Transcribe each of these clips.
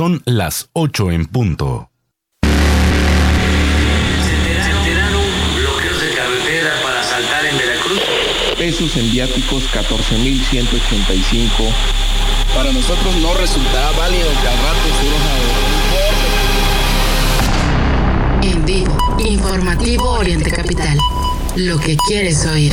Son las 8 en punto. bloqueos de carretera para saltar en Veracruz. Pesos en viáticos 14.185. Para nosotros no resultará válido que al rato En vivo, informativo Oriente Capital. Lo que quieres oír.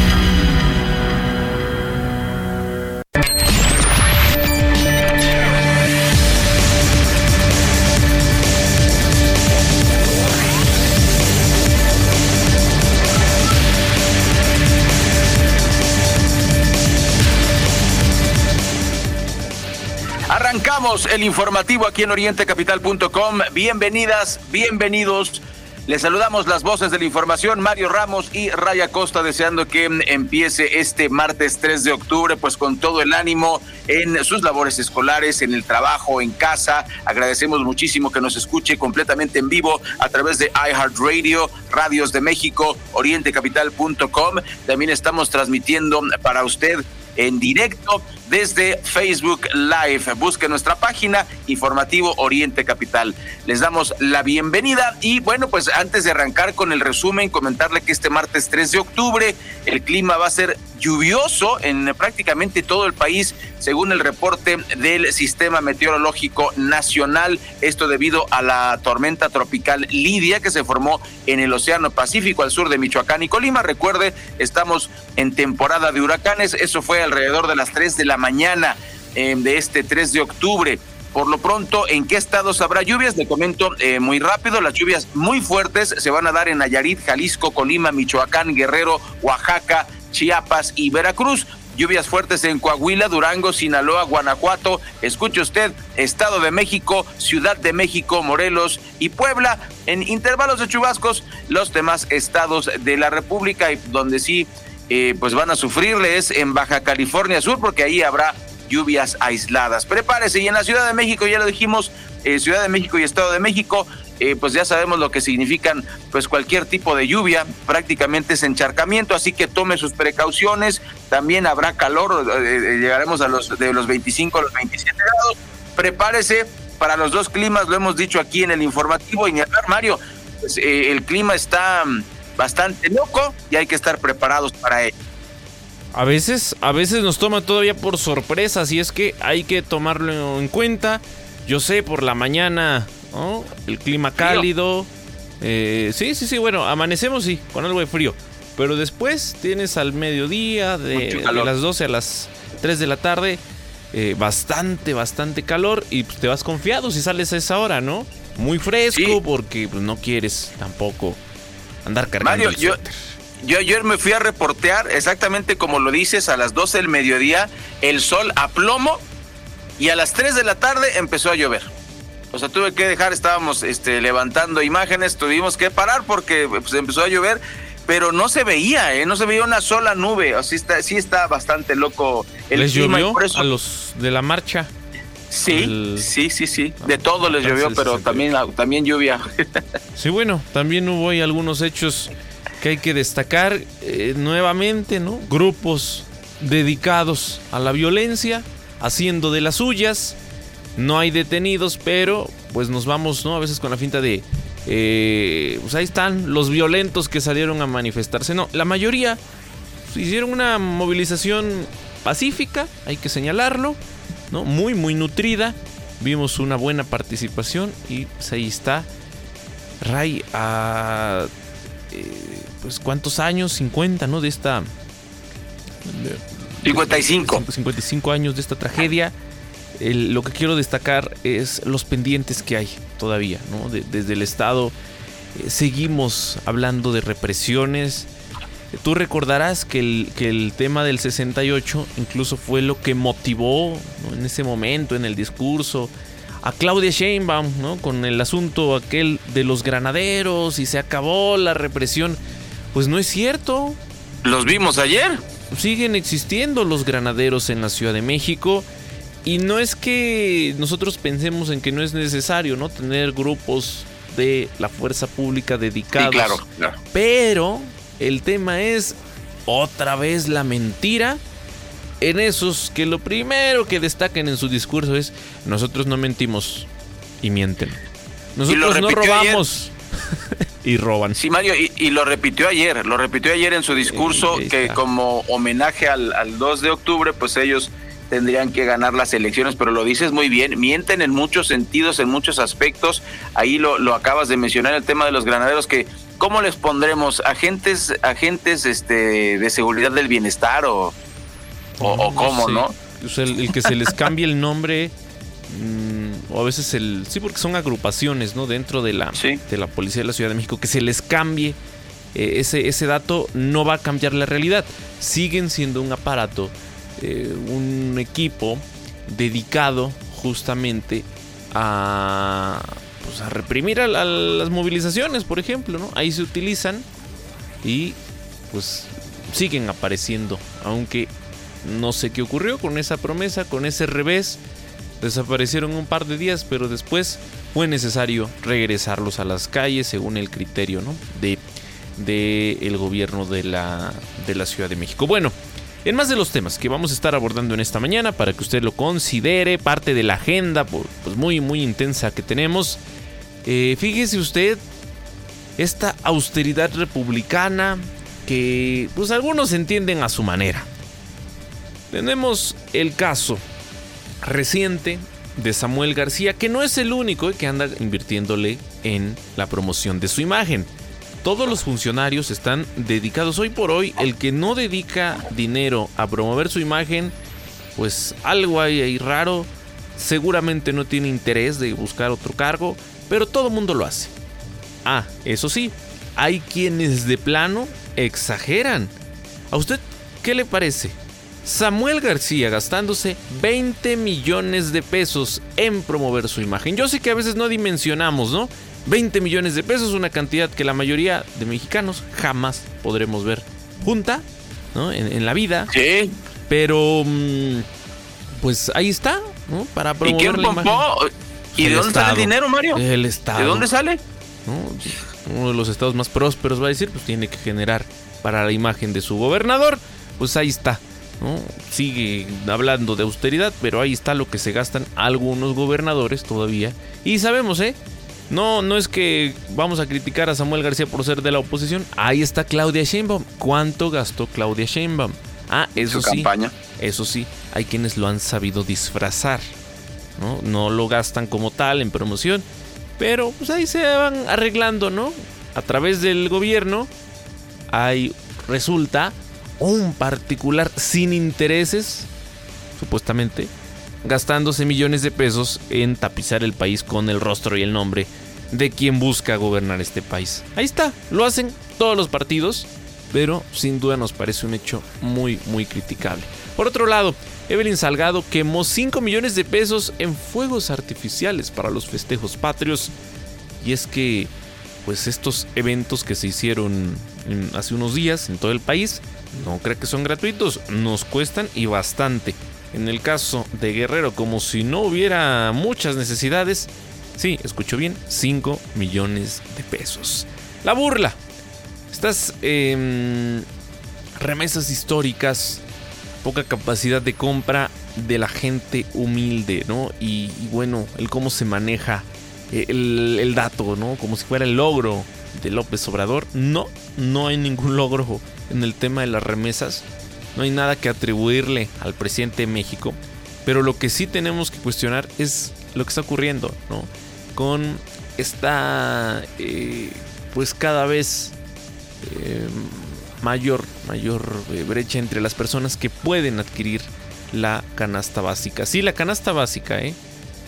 El informativo aquí en orientecapital.com. Bienvenidas, bienvenidos. Les saludamos las voces de la información, Mario Ramos y Raya Costa, deseando que empiece este martes 3 de octubre, pues con todo el ánimo en sus labores escolares, en el trabajo, en casa. Agradecemos muchísimo que nos escuche completamente en vivo a través de iHeartRadio, Radios de México, orientecapital.com. También estamos transmitiendo para usted en directo desde Facebook Live. Busque nuestra página Informativo Oriente Capital. Les damos la bienvenida y bueno, pues antes de arrancar con el resumen, comentarle que este martes 3 de octubre el clima va a ser lluvioso en prácticamente todo el país, según el reporte del Sistema Meteorológico Nacional. Esto debido a la tormenta tropical Lidia que se formó en el Océano Pacífico al sur de Michoacán y Colima. Recuerde, estamos en temporada de huracanes. Eso fue alrededor de las 3 de la mañana eh, de este 3 de octubre. Por lo pronto, ¿en qué estados habrá lluvias? Le comento eh, muy rápido, las lluvias muy fuertes se van a dar en Nayarit, Jalisco, Colima, Michoacán, Guerrero, Oaxaca, Chiapas y Veracruz. Lluvias fuertes en Coahuila, Durango, Sinaloa, Guanajuato. Escuche usted, Estado de México, Ciudad de México, Morelos y Puebla. En intervalos de chubascos, los demás estados de la República, y donde sí eh, pues van a sufrirle es en Baja California Sur, porque ahí habrá lluvias aisladas. Prepárese, y en la Ciudad de México, ya lo dijimos, eh, Ciudad de México y Estado de México, eh, pues ya sabemos lo que significan pues cualquier tipo de lluvia, prácticamente es encharcamiento, así que tome sus precauciones, también habrá calor, llegaremos a los de los 25 a los 27 grados, prepárese para los dos climas, lo hemos dicho aquí en el informativo, y Mario, pues, el clima está mm, bastante loco y hay que estar preparados para ello. A veces, a veces nos toma todavía por sorpresa, así es que hay que tomarlo en cuenta. Yo sé, por la mañana, el clima cálido. Eh, sí, sí, sí, bueno, amanecemos sí, con algo de frío. Pero después tienes al mediodía, de, las 12 a las 3 de la tarde, eh, bastante, bastante calor y pues, te vas confiado si sales a esa hora, ¿no? Muy fresco porque pues, no quieres tampoco andar cargando. Mario, yo, yo ayer me fui a reportear exactamente como lo dices, a las 12 del mediodía, el sol a plomo y a las 3 de la tarde empezó a llover. O sea, tuve que dejar, estábamos este, levantando imágenes, tuvimos que parar porque pues, empezó a llover, pero no se veía, ¿eh? no se veía una sola nube. Así está, sí está bastante loco el ¿Les llovió a los de la marcha? Sí, sí, sí, sí. De todo les llovió, pero también, también lluvia. sí, bueno, también hubo ahí algunos hechos que hay que destacar eh, nuevamente, ¿no? Grupos dedicados a la violencia, haciendo de las suyas. No hay detenidos, pero pues nos vamos, ¿no? A veces con la finta de... Eh, pues ahí están los violentos que salieron a manifestarse. No, la mayoría hicieron una movilización pacífica, hay que señalarlo ¿no? Muy, muy nutrida. Vimos una buena participación y pues ahí está. Ray a... Eh, pues cuántos años, 50, ¿no? De esta... 55. 55 años de esta tragedia. lo que quiero destacar es los pendientes que hay todavía, ¿no? desde el Estado eh, seguimos hablando de represiones, Tú recordarás que el, que el tema del 68 incluso fue lo que motivó en ese momento, en el discurso, a Claudia Sheinbaum, ¿no? Con el asunto aquel de los granaderos y se acabó la represión. Pues no es cierto. Los vimos ayer. Siguen existiendo los granaderos en la Ciudad de México Y no es que nosotros pensemos en que no es necesario, ¿no? Tener grupos de la fuerza pública dedicados. Sí, claro, claro. Pero el tema es otra vez la mentira en esos que lo primero que destacan en su discurso es nosotros no mentimos y mienten. Nosotros no robamos y roban. Sí, Mario, y, lo repitió ayer, lo repitió ayer en su discurso que como homenaje al, al 2 de octubre, pues ellos tendrían que ganar las elecciones, pero lo dices muy bien, mienten en muchos sentidos, en muchos aspectos. Ahí lo, lo acabas de mencionar, el tema de los granaderos, que ¿cómo les pondremos? ¿Agentes, agentes este, de seguridad del bienestar o, o, cómo, no? el, que se les cambie el nombre, mm, o a veces el... Sí, porque son agrupaciones, ¿no? Dentro de la, de la Policía de la Ciudad de México, que se les cambie eh, ese, ese dato no va a cambiar la realidad. Siguen siendo un aparato eh, un equipo dedicado justamente a, pues, a reprimir a, las movilizaciones, por ejemplo, ¿no? Ahí se utilizan y pues siguen apareciendo, aunque no sé qué ocurrió con esa promesa, con ese revés. Desaparecieron un par de días, pero después fue necesario regresarlos a las calles según el criterio ¿no? de, de el gobierno de la, de la Ciudad de México. Bueno, en más de los temas que vamos a estar abordando en esta mañana para que usted lo considere, parte de la agenda pues, muy muy intensa que tenemos. Eh, fíjese usted esta austeridad republicana que pues algunos entienden a su manera. Tenemos el caso reciente de Samuel García, que no es el único que anda invirtiéndole en la promoción de su imagen todos los funcionarios están dedicados hoy por hoy. El que no dedica dinero a promover su imagen, pues algo hay ahí raro. Seguramente no tiene interés de buscar otro cargo, pero todo el mundo lo hace. Ah, eso sí, hay quienes de plano exageran. ¿A usted qué le parece? Samuel García gastándose 20 millones de pesos en promover su imagen. Yo sé que a veces no dimensionamos, ¿no? 20 millones de pesos, una cantidad que la mayoría de mexicanos jamás podremos ver junta, ¿no? En, la vida. Sí. Pero, mm, pues ahí está, ¿no? Para promover ¿Y quién la imagen. ¿Y de dónde sale el dinero, Mario? El Estado. ¿De dónde sale? Uno de los estados más prósperos va a decir, pues tiene que generar para la imagen de su gobernador. Pues ahí está. ¿no? Sigue hablando de austeridad, pero ahí está lo que se gastan algunos gobernadores todavía. Y sabemos, ¿eh? No, no es que vamos a criticar a Samuel García por ser de la oposición. Ahí está Claudia Sheinbaum. ¿Cuánto gastó Claudia Sheinbaum? Ah, eso sí. Campaña. Eso sí, hay quienes lo han sabido disfrazar. ¿no? no lo gastan como tal en promoción. Pero pues ahí se van arreglando, ¿no? A través del gobierno hay resulta un particular sin intereses, supuestamente, gastándose millones de pesos en tapizar el país con el rostro y el nombre de quien busca gobernar este país. Ahí está, lo hacen todos los partidos, pero sin duda nos parece un hecho muy, muy criticable. Por otro lado, Evelyn Salgado quemó 5 millones de pesos en fuegos artificiales para los festejos patrios. Y es que, pues estos eventos que se hicieron hace unos días en todo el país, no creo que son gratuitos, nos cuestan y bastante. En el caso de Guerrero, como si no hubiera muchas necesidades, sí, escucho bien, 5 millones de pesos. La burla. Estas em, remesas históricas, poca capacidad de compra de la gente humilde, ¿no? Y, bueno, el cómo se maneja eh, el, el, dato, ¿no? Como si fuera el logro de López Obrador. No, no hay ningún logro en el tema de las remesas. No hay nada que atribuirle al presidente de México. Pero lo que sí tenemos que cuestionar es lo que está ocurriendo, ¿no? Con esta, eh, pues cada vez eh, mayor, mayor eh, brecha entre las personas que pueden adquirir la canasta básica. Sí, la canasta básica, ¿eh?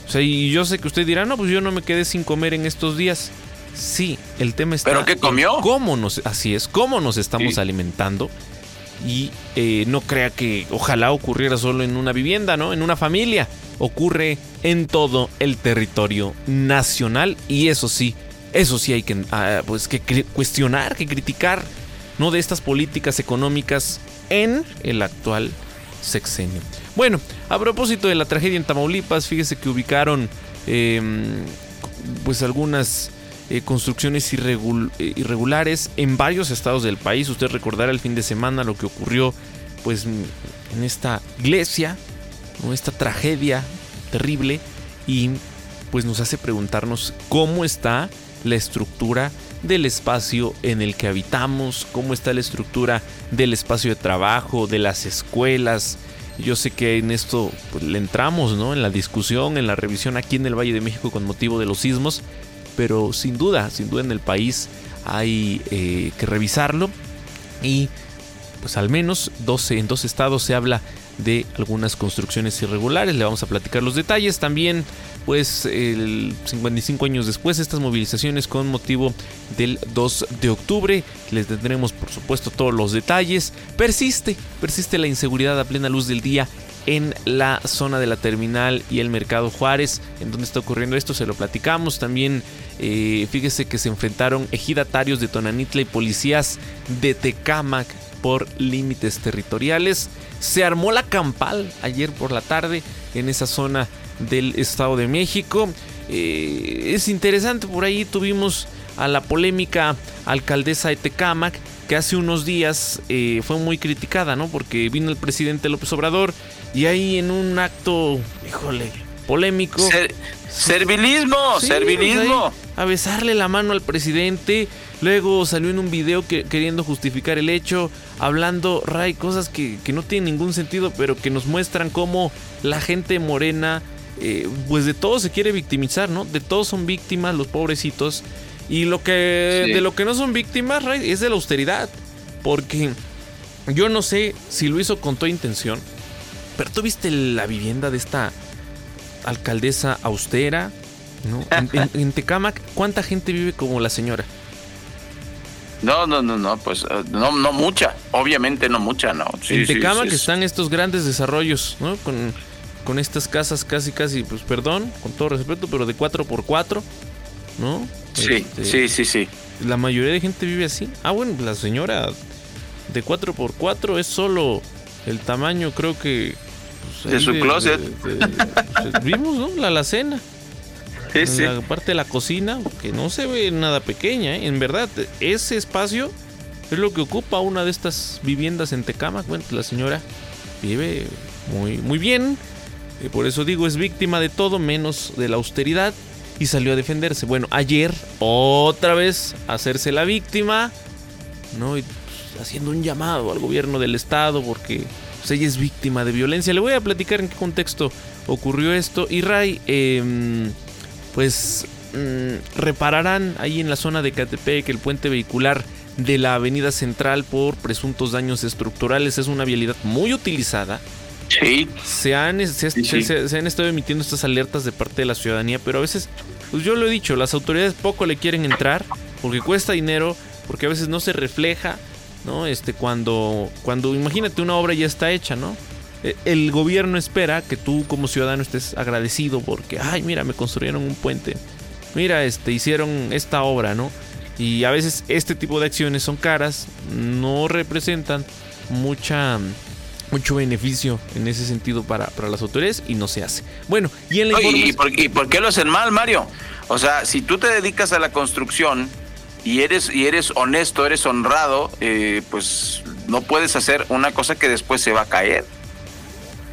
O sea, y yo sé que usted dirá, no, pues yo no me quedé sin comer en estos días. Sí, el tema está. ¿Pero qué comió? cómo nos, así es, cómo nos estamos alimentando y eh, no crea que ojalá ocurriera solo en una vivienda, ¿no? En una familia. Ocurre en todo el territorio nacional y eso sí, eso sí hay que, ah, pues, que cuestionar, que criticar, ¿no? De estas políticas económicas en el actual sexenio. Bueno, a propósito de la tragedia en Tamaulipas, fíjese que ubicaron em, pues algunas eh, construcciones eh, irregulares en varios estados del país. Usted recordará el fin de semana lo que ocurrió pues en esta iglesia, esta tragedia terrible y pues nos hace preguntarnos cómo está la estructura del espacio en el que habitamos, cómo está la estructura del espacio de trabajo, de las escuelas. Yo sé que en esto pues, le entramos, ¿no? En la discusión, en la revisión aquí en el Valle de México con motivo de los sismos, pero sin duda, sin duda en el país hay eh, que revisarlo y pues al menos 12, en dos estados se habla de algunas construcciones irregulares. Le vamos a platicar los detalles. También, pues, el 55 años después, estas movilizaciones con motivo del 2 de octubre. Les tendremos, por supuesto, todos los detalles. Persiste, persiste la inseguridad a plena luz del día en la zona de la terminal y el mercado Juárez, en donde está ocurriendo esto, se lo platicamos. También eh, fíjese que se enfrentaron ejidatarios de Tonanitla y policías de Tecámac por límites territoriales. Se armó la campal ayer por la tarde en esa zona del Estado de México. Eh, es interesante, por ahí tuvimos a la polémica alcaldesa de Tecámac, que hace unos días eh, fue muy criticada, ¿no? Porque vino el presidente López Obrador y ahí en un acto, híjole, polémico. Ser- servilismo, Sí, servilismo. pues ahí, a besarle la mano al presidente. Luego salió en un video que, queriendo justificar el hecho, hablando, Ray, cosas que, que no tienen ningún sentido, pero que nos muestran cómo la gente morena, eh, pues de todo se quiere victimizar, ¿no? De todos son víctimas, los pobrecitos. Y lo que, Sí. de lo que no son víctimas, Ray, es de la austeridad. Porque yo no sé si lo hizo con toda intención, pero tú viste la vivienda de esta alcaldesa austera, ¿no? En, en- en Tecámac, ¿cuánta gente vive como la señora? No, no, no, no, pues eh, no, no mucha, obviamente no mucha, no. Sí, en sí, sí, sí. están estos grandes desarrollos, ¿no? Con, con estas casas casi, casi, pues perdón, con todo respeto, pero de 4x4, ¿no? Sí, Este, sí, sí, sí. La mayoría de gente vive así. Ah, bueno, la señora de 4x4 es solo el tamaño, creo que... pues, De su closet. de- de- pues, vimos, ¿no? La alacena. Sí. La parte de la cocina, que no se ve nada pequeña, ¿eh? en verdad, ese espacio es lo que ocupa una de estas viviendas en Tecámac. Bueno, la señora vive muy, muy bien, y por eso digo, es víctima de todo menos de la austeridad y salió a defenderse. Bueno, ayer otra vez hacerse la víctima, ¿no? Y pues, haciendo un llamado al gobierno del estado porque pues, ella es víctima de violencia. Le voy a platicar en qué contexto ocurrió esto. Y Ray, em, pues mm, repararán ahí en la zona de Catepec el puente vehicular de la avenida central por presuntos daños estructurales. Es una vialidad muy utilizada. Sí, Se han, se, Sí, se- sí. se- se han estado emitiendo estas alertas de parte de la ciudadanía, pero a veces, pues yo lo he dicho, las autoridades poco le quieren entrar porque cuesta dinero, porque a veces no se refleja, ¿no? Este, cuando, cuando imagínate una obra ya está hecha, ¿no? E- El gobierno espera que tú como ciudadano estés agradecido porque, ay, mira, me construyeron un puente, mira, este, hicieron esta obra, ¿no? Y a veces este tipo de acciones son caras, no representan mucha mucho beneficio en ese sentido para, para las autoridades y no se hace. Bueno, y en la Oye, ¿y, información- por, y por qué lo hacen mal, Mario? O sea, si tú te dedicas a la construcción y eres, y eres honesto, eres honrado, eh, pues no puedes hacer una cosa que después se va a caer.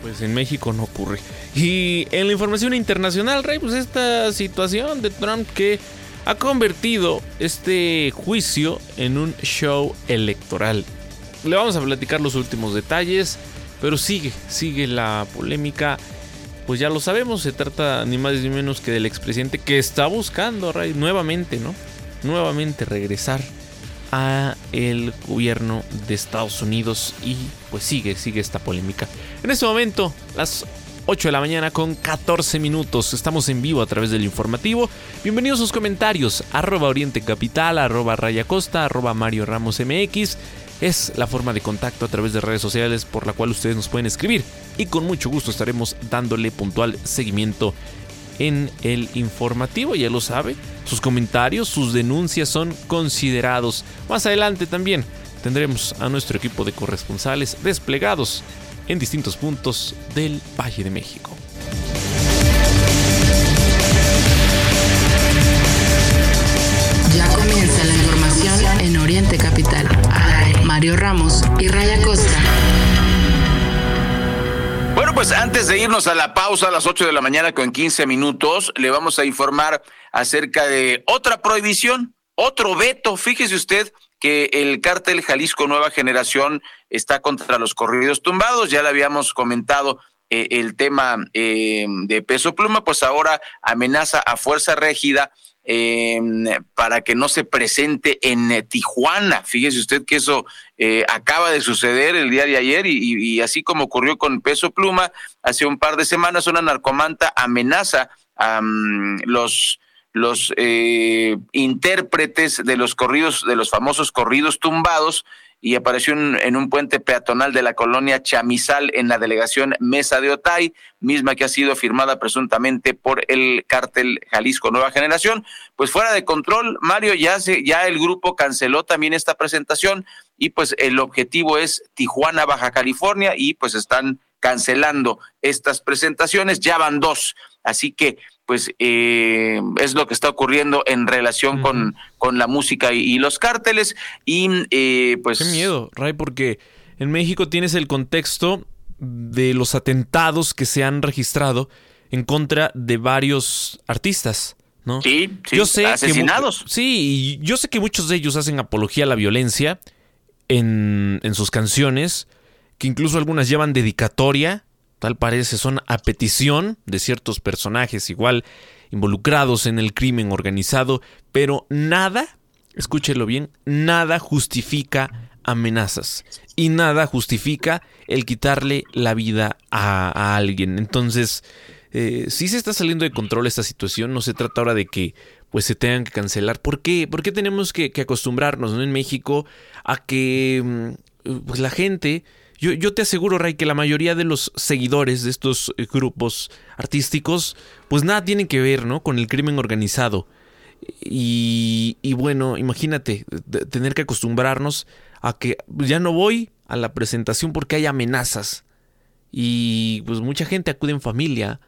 Pues en México no ocurre. Y en la información internacional, Rey, pues esta situación de Trump que ha convertido este juicio en un show electoral. Le vamos a platicar los últimos detalles, pero sigue, sigue la polémica. Pues ya lo sabemos, se trata ni más ni menos que del expresidente que está buscando, Ray, nuevamente, ¿no? Nuevamente regresar a el gobierno de Estados Unidos y pues sigue, sigue esta polémica. En este momento, las 8 de la mañana con 14 minutos, estamos en vivo a través del informativo. Bienvenidos a sus comentarios, arroba Oriente Capital, arroba Raya Costa, arroba Mario Ramos MX. Es la forma de contacto a través de redes sociales por la cual ustedes nos pueden escribir y con mucho gusto estaremos dándole puntual seguimiento en el informativo, ya lo sabe. Sus comentarios, sus denuncias son considerados. Más adelante también tendremos a nuestro equipo de corresponsales desplegados en distintos puntos del Valle de México. Ya comienza la información en Oriente Capital. Mario Ramos y Raya Costa. Pues antes de irnos a la pausa a las 8 de la mañana con 15 minutos, le vamos a informar acerca de otra prohibición, otro veto. Fíjese usted que el cártel Jalisco Nueva Generación está contra los corridos tumbados. Ya le habíamos comentado eh, el tema eh, de peso pluma, pues ahora amenaza a fuerza régida eh, para que no se presente en eh, Tijuana. Fíjese usted que eso eh, acaba de suceder el día de ayer y, así como ocurrió con Peso Pluma, hace un par de semanas una narcomanta amenaza a mm, los los eh, intérpretes de los corridos, de los famosos corridos tumbados, y apareció en, un puente peatonal de la colonia Chamizal en la delegación Mesa de Otay, misma que ha sido firmada presuntamente por el cártel Jalisco Nueva Generación. Pues fuera de control, Mario, ya, se, ya el grupo canceló también esta presentación y pues el objetivo es Tijuana, Baja California y pues están cancelando estas presentaciones, ya van dos. Así que pues eh, es lo que está ocurriendo en relación con, con la música y, los cárteles. Y eh, pues. Qué miedo, Ray, porque en México tienes el contexto de los atentados que se han registrado en contra de varios artistas. ¿no? Sí, sí, yo sé asesinados. sí, yo sé que muchos de ellos hacen apología a la violencia en, en sus canciones, que incluso algunas llevan dedicatoria tal parece, son a petición de ciertos personajes igual involucrados en el crimen organizado, pero nada, escúchelo bien, nada justifica amenazas y nada justifica el quitarle la vida a, alguien. Entonces, eh, si se está saliendo de control esta situación, no se trata ahora de que pues se tengan que cancelar. ¿Por qué? ¿Por qué tenemos que, acostumbrarnos en México a que mm, pues, la gente yo, te aseguro, Ray, que la mayoría de los seguidores de estos eh, grupos artísticos, pues nada tienen que ver, ¿no? Con el crimen organizado. Y, bueno, imagínate, tener que acostumbrarnos a que ya no voy a la presentación porque hay amenazas. Y pues mucha gente acude en familia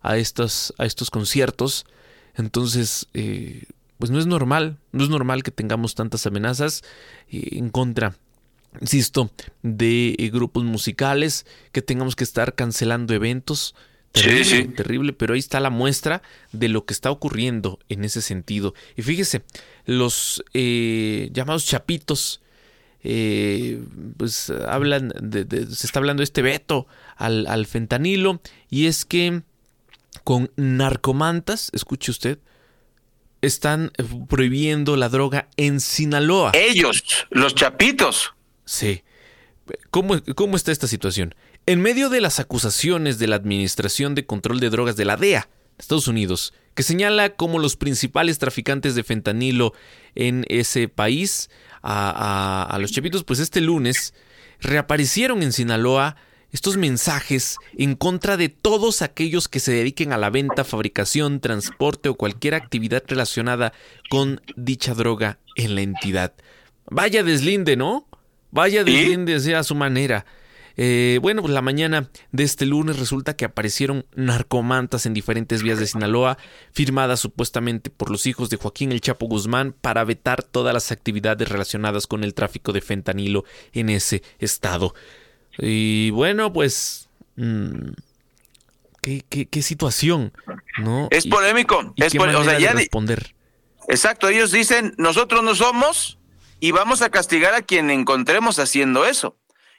a estos, a estos conciertos. Entonces, eh, pues no es normal, no es normal que tengamos tantas amenazas eh, en contra insisto, de eh, grupos musicales, que tengamos que estar cancelando eventos. Terrible, sí, sí. terrible, pero ahí está la muestra de lo que está ocurriendo en ese sentido. Y fíjese, los eh, llamados chapitos, eh, pues hablan, de, se está hablando de este veto al, al fentanilo, y es que con narcomantas, escuche usted, están prohibiendo la droga en Sinaloa. Ellos, los chapitos. Sí. ¿Cómo, ¿Cómo, está esta situación? En medio de las acusaciones de la Administración de Control de Drogas de la DEA, Estados Unidos, que señala como los principales traficantes de fentanilo en ese país a, a los chapitos, pues este lunes reaparecieron en Sinaloa estos mensajes en contra de todos aquellos que se dediquen a la venta, fabricación, transporte o cualquier actividad relacionada con dicha droga en la entidad. Vaya deslinde, ¿no? Vaya desde a su manera. Eh, bueno, pues la mañana de este lunes resulta que aparecieron narcomantas en diferentes vías de Sinaloa, firmadas supuestamente por los hijos de Joaquín El Chapo Guzmán para vetar todas las actividades relacionadas con el tráfico de fentanilo en ese estado. Y bueno, pues... Mm, ¿qué, qué, situación? ¿no? Es polémico. es polémico. O sea, ya responder. Exacto, ellos dicen, nosotros no somos y vamos a castigar a quien encontremos haciendo eso.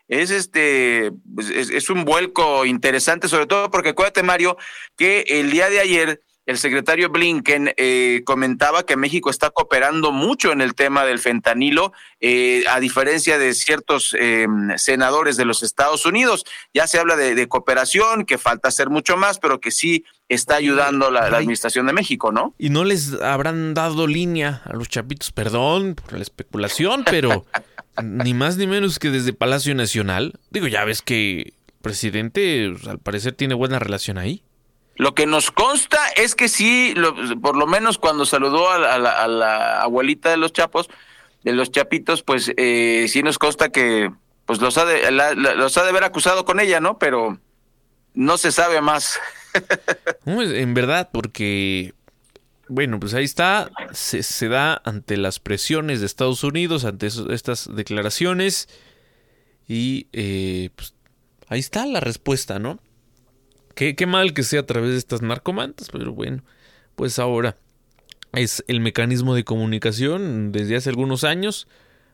Es este, pues, es, un vuelco interesante, sobre todo porque acuérdate, Mario, que el día de ayer el secretario Blinken eh, comentaba que México está cooperando mucho en el tema del fentanilo, eh, a diferencia de ciertos em, senadores de los Estados Unidos. Ya se habla de, cooperación, que falta hacer mucho más, pero que sí está ayudando la, la, administración de México, ¿no? Y no les habrán dado línea a los chapitos, perdón por la especulación, pero ni más ni menos que desde Palacio Nacional. Digo, ya ves que el presidente al parecer tiene buena relación ahí. Lo que nos consta es que sí, por lo menos cuando saludó a la, abuelita de los chapos, de los chapitos, pues eh, sí nos consta que pues los ha de, los ha de haber acusado con ella, ¿no? Pero no se sabe más. En verdad, porque, bueno, pues ahí está, se, se da ante las presiones de Estados Unidos, ante eso- estas declaraciones, y eh, pues ahí está la respuesta, ¿no? Qué, qué mal que sea a través de estas narcomantas, pero bueno, pues ahora es el mecanismo de comunicación desde hace algunos años.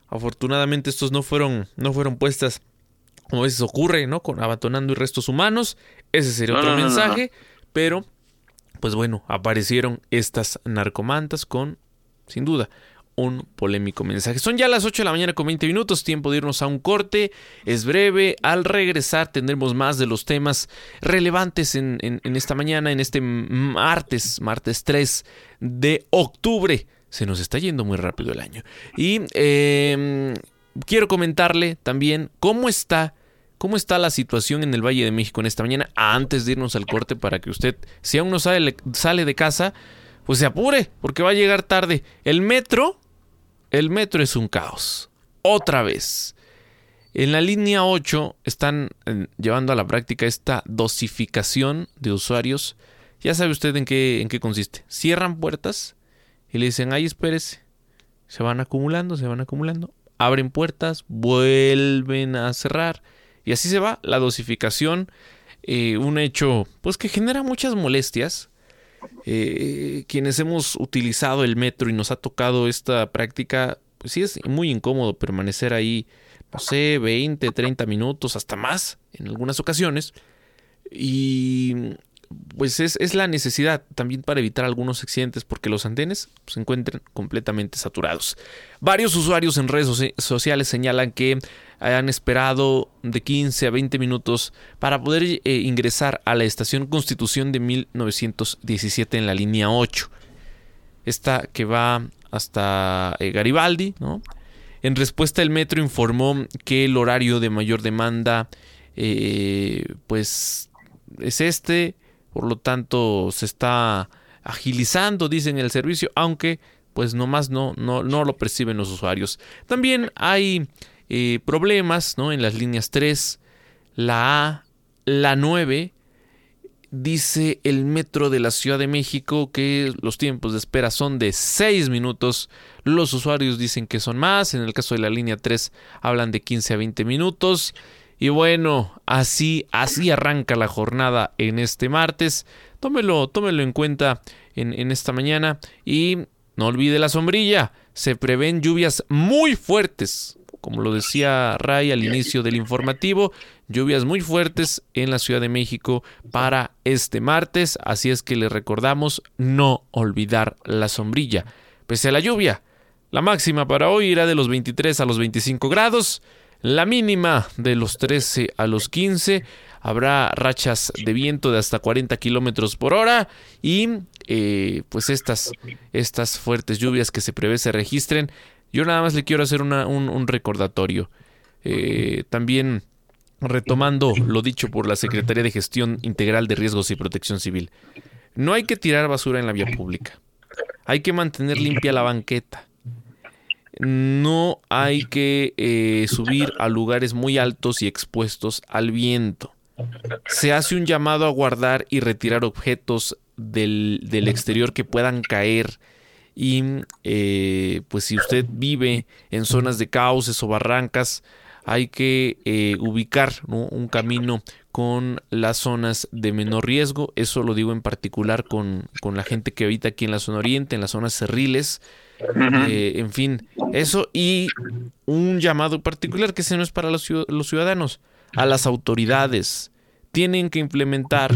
Afortunadamente estos no fueron, no fueron puestas como a veces ocurre, ¿no? Con abandonando y restos humanos. Ese sería otro no, no, no, no. mensaje. Pero, pues bueno, aparecieron estas narcomantas con, sin duda, un polémico mensaje. Son ya las 8 de la mañana con 20 minutos, tiempo de irnos a un corte. Es breve. Al regresar tendremos más de los temas relevantes en, en- esta mañana, en este martes, martes 3 de octubre. Se nos está yendo muy rápido el año. Y eh, quiero comentarle también cómo está, cómo está la situación en el Valle de México en esta mañana, antes de irnos al corte, para que usted, si aún no sale, sale de casa, pues se apure, porque va a llegar tarde. El metro, el metro es un caos. Otra vez. En la línea 8 están eh, llevando a la práctica esta dosificación de usuarios. Ya sabe usted en qué, en qué consiste. Cierran puertas y le dicen, ay, espérese. Se van acumulando, se van acumulando. Abren puertas, vuelven a cerrar. Y así se va la dosificación. eh, un hecho pues que genera muchas molestias. Eh, quienes hemos utilizado el metro y nos ha tocado esta práctica, pues sí es muy incómodo permanecer ahí, no sé, 20, 30 minutos, hasta más en algunas ocasiones. Y pues es, es la necesidad también para evitar algunos accidentes porque los andenes se encuentran completamente saturados. Varios usuarios en redes soci- sociales señalan que han esperado de 15 a 20 minutos para poder eh, ingresar a la estación Constitución de 1917 en la línea 8. Esta que va hasta eh, Garibaldi, ¿no? En respuesta, el metro informó que el horario de mayor demanda, eh, pues, es este. Por lo tanto, se está agilizando, dicen el servicio, aunque, pues, nomás no, no, no lo perciben los usuarios. También hay eh, problemas, ¿no? En las líneas 3, la A, la 9. Dice el metro de la Ciudad de México que los tiempos de espera son de 6 minutos. Los usuarios dicen que son más. En el caso de la línea 3 hablan de 15 a 20 minutos. Y bueno, así, así arranca la jornada en este martes. Tómelo, tómelo en cuenta en, en esta mañana. Y no olvide la sombrilla. Se prevén lluvias muy fuertes. Como lo decía Ray al inicio del informativo, lluvias muy fuertes en la Ciudad de México para este martes. Así es que le recordamos no olvidar la sombrilla. Pese a la lluvia, la máxima para hoy irá de los 23 a los 25 grados. La mínima de los 13 a los 15. Habrá rachas de viento de hasta 40 kilómetros por hora. Y eh, pues estas, estas fuertes lluvias que se prevé se registren. Yo nada más le quiero hacer una- un, un recordatorio. Eh, también retomando lo dicho por la Secretaría de Gestión Integral de Riesgos y Protección Civil. No hay que tirar basura en la vía pública. Hay que mantener limpia la banqueta. No hay que eh, subir a lugares muy altos y expuestos al viento. Se hace un llamado a guardar y retirar objetos del, del exterior que puedan caer. Y eh, pues si usted vive en zonas de cauces o barrancas, hay que eh, ubicar ¿no? un camino con las zonas de menor riesgo. Eso lo digo en particular con, con la gente que habita aquí en la zona oriente, en las zonas cerriles. Eh, en fin, eso y un llamado particular que ese no es para los, ciu- los ciudadanos, a las autoridades. Tienen que implementar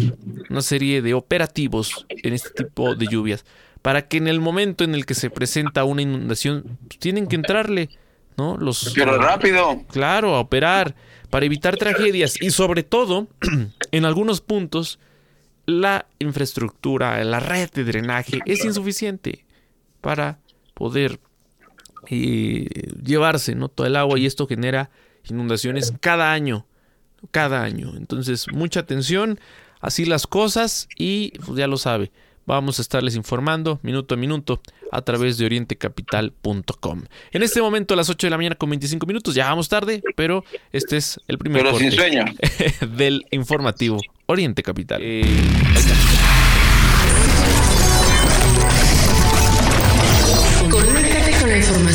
una serie de operativos en este tipo de lluvias para que en el momento en el que se presenta una inundación pues, tienen que entrarle, ¿no? Los Pero rápido. Claro, a operar para evitar tragedias y sobre todo, en algunos puntos, la infraestructura, la red de drenaje es insuficiente para poder eh, llevarse ¿no? todo el agua y esto genera inundaciones cada año, cada año. Entonces, mucha atención, así las cosas y pues, ya lo sabe, vamos a estarles informando minuto a minuto a través de orientecapital.com. En este momento a las 8 de la mañana con 25 minutos, ya vamos tarde, pero este es el primer Pero sin corte sueño. del informativo Oriente Capital. Conéctate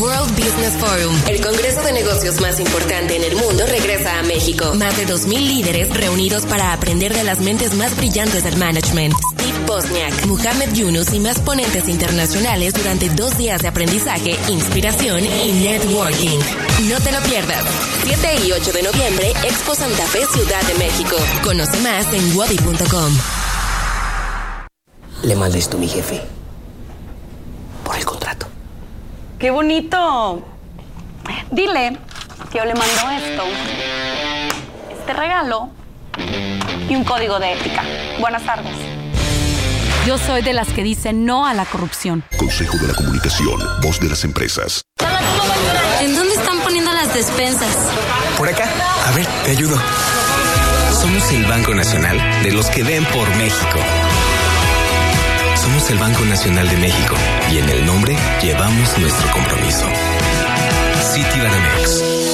World Business Forum, el congreso de negocios más importante en el mundo, regresa a México. Más de 2.000 líderes reunidos para aprender de las mentes más brillantes del management. Steve Bosniak, Muhammad Yunus y más ponentes internacionales durante dos días de aprendizaje, inspiración y networking. No te lo pierdas. 7 y 8 de noviembre, Expo Santa Fe, Ciudad de México. Conoce más en wadi.com. Le mandé esto a mi jefe. Por el contrato. ¡Qué bonito! Dile que yo le mando esto, este regalo y un código de ética. Buenas tardes. Yo soy de las que dicen no a la corrupción. Consejo de la Comunicación, voz de las empresas. ¿En dónde están poniendo las despensas? Por acá. A ver, te ayudo. Somos el Banco Nacional de los que ven por México. Somos el Banco Nacional de México y en el nombre llevamos nuestro compromiso. Citibanamex.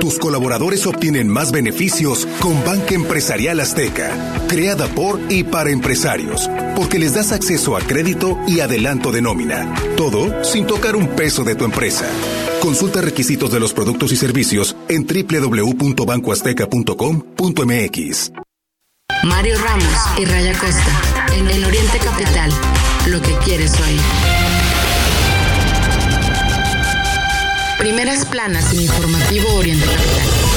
Tus colaboradores obtienen más beneficios con Banca Empresarial Azteca, creada por y para empresarios, porque les das acceso a crédito y adelanto de nómina. Todo sin tocar un peso de tu empresa. Consulta requisitos de los productos y servicios en www.bancoazteca.com.mx. Mario Ramos y Raya Costa en el Oriente Capital. Lo que quieres oír. Primeras planas en Informativo Oriente Capital.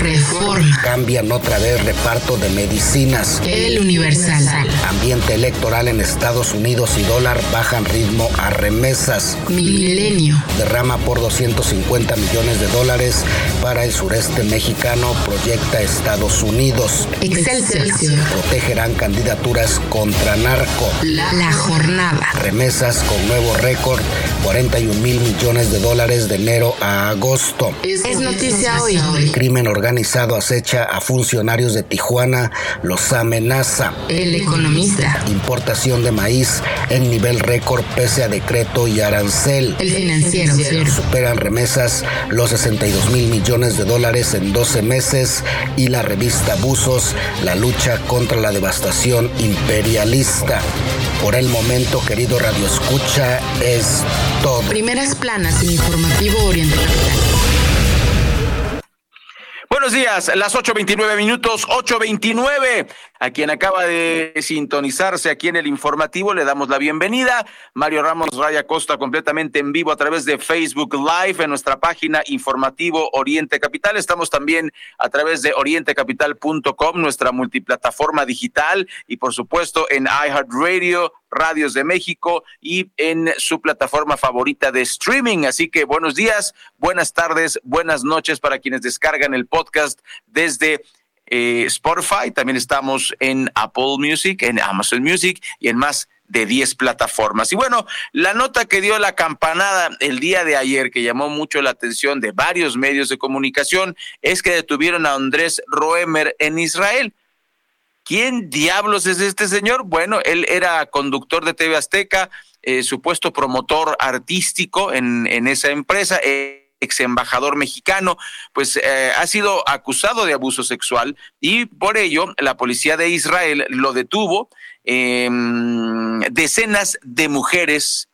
Reforma. Cambian otra vez reparto de medicinas. El Universal. Ambiente electoral en Estados Unidos y dólar bajan ritmo a remesas. Milenio. Derrama por 250 millones de dólares para el sureste mexicano, proyecta Estados Unidos. Excelsior. Protegerán candidaturas contra narco. La, la jornada. Remesas con nuevo récord, 41 mil millones de dólares de enero a agosto. Es, noticia hoy. Crimen organizado acecha a funcionarios de Tijuana, los amenaza. El economista. Importación de maíz en nivel récord pese a decreto y arancel. El financiero. Superan remesas los 62 mil millones de dólares en 12 meses y la revista Buzos, la lucha contra la devastación imperialista. Por el momento, querido Radio Escucha, es todo. Primeras planas en Informativo Oriente Capital. Buenos días, las 8.29 minutos, 8.29. A quien acaba de sintonizarse aquí en el informativo, le damos la bienvenida. Mario Ramos Raya Costa, completamente en vivo a través de Facebook Live en nuestra página informativo Oriente Capital. Estamos también a través de orientecapital.com, nuestra multiplataforma digital, y por supuesto en iHeartRadio, Radios de México y en su plataforma favorita de streaming. Así que buenos días, buenas tardes, buenas noches para quienes descargan el podcast desde eh, Spotify. También estamos en Apple Music, en Amazon Music y en más de 10 plataformas. Y bueno, la nota que dio la campanada el día de ayer, que llamó mucho la atención de varios medios de comunicación, es que detuvieron a Andrés Roemer en Israel. ¿Quién diablos es este señor? Bueno, él era conductor de TV Azteca, eh, supuesto promotor artístico en, en esa empresa. Ex embajador mexicano, pues eh, ha sido acusado de abuso sexual y por ello la policía de Israel lo detuvo. Em, decenas de mujeres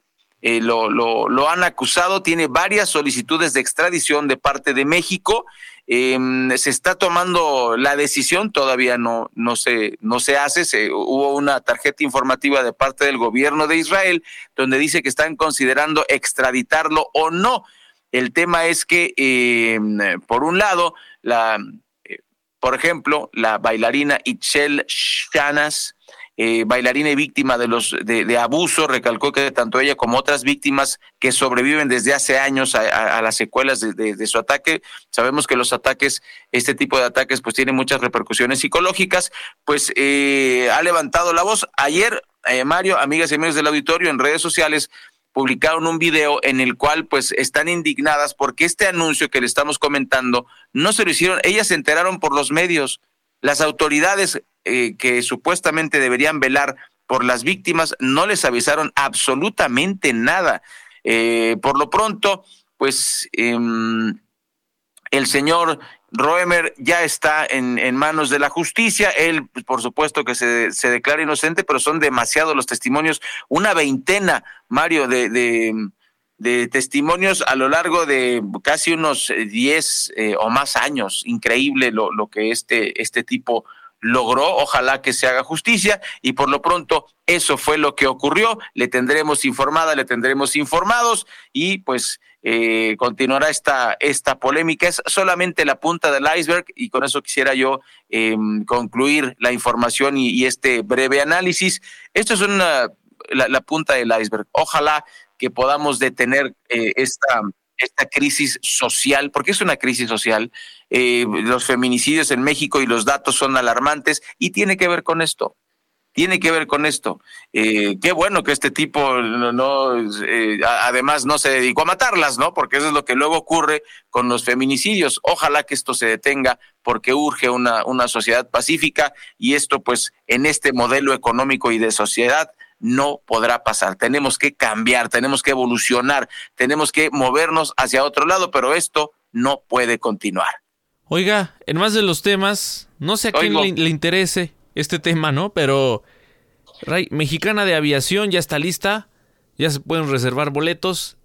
eh, lo, lo, han acusado, tiene varias solicitudes de extradición de parte de México. Em, se está tomando la decisión, todavía no, no, se, no se hace. Se, hubo una tarjeta informativa de parte del gobierno de Israel donde dice que están considerando extraditarlo o no. El tema es que, eh, por un lado, la, eh, por ejemplo, la bailarina Itchel Shanas, eh, bailarina y víctima de los de, de, abuso, recalcó que tanto ella como otras víctimas que sobreviven desde hace años a, las secuelas de, su ataque, sabemos que los ataques, este tipo de ataques, pues tienen muchas repercusiones psicológicas, pues eh, ha levantado la voz. Ayer, eh, Mario, amigas y amigos del auditorio, en redes sociales publicaron un video en el cual pues están indignadas porque este anuncio que le estamos comentando no se lo hicieron, ellas se enteraron por los medios, las autoridades eh, que supuestamente deberían velar por las víctimas no les avisaron absolutamente nada. Eh, por lo pronto, pues eh, el señor Roemer ya está en, manos de la justicia. Él, pues, por supuesto, que se, se, declara inocente, pero son demasiados los testimonios. Una veintena, Mario, de, de testimonios a lo largo de casi unos diez eh, o más años. Increíble lo, lo que este, este tipo logró. Ojalá que se haga justicia y por lo pronto eso fue lo que ocurrió. Le tendremos informada, le tendremos informados y pues eh, continuará esta, esta polémica. Es solamente la punta del iceberg y con eso quisiera yo eh, concluir la información y, y, este breve análisis. Esto es una, la, la, punta del iceberg. Ojalá que podamos detener eh, esta, esta crisis social, porque es una crisis social. Eh, los feminicidios en México y los datos son alarmantes y tiene que ver con esto tiene que ver con esto. Eh, qué bueno que este tipo no, eh, además no se dedicó a matarlas, ¿no? Porque eso es lo que luego ocurre con los feminicidios. Ojalá que esto se detenga porque urge una, una sociedad pacífica y esto pues en este modelo económico y de sociedad no podrá pasar. Tenemos que cambiar, tenemos que evolucionar, tenemos que movernos hacia otro lado, pero esto no puede continuar. Oiga, en más de los temas, no sé a quién le, le interese este tema, ¿no? Pero Ray, Mexicana de Aviación ya está lista, ya se pueden reservar boletos.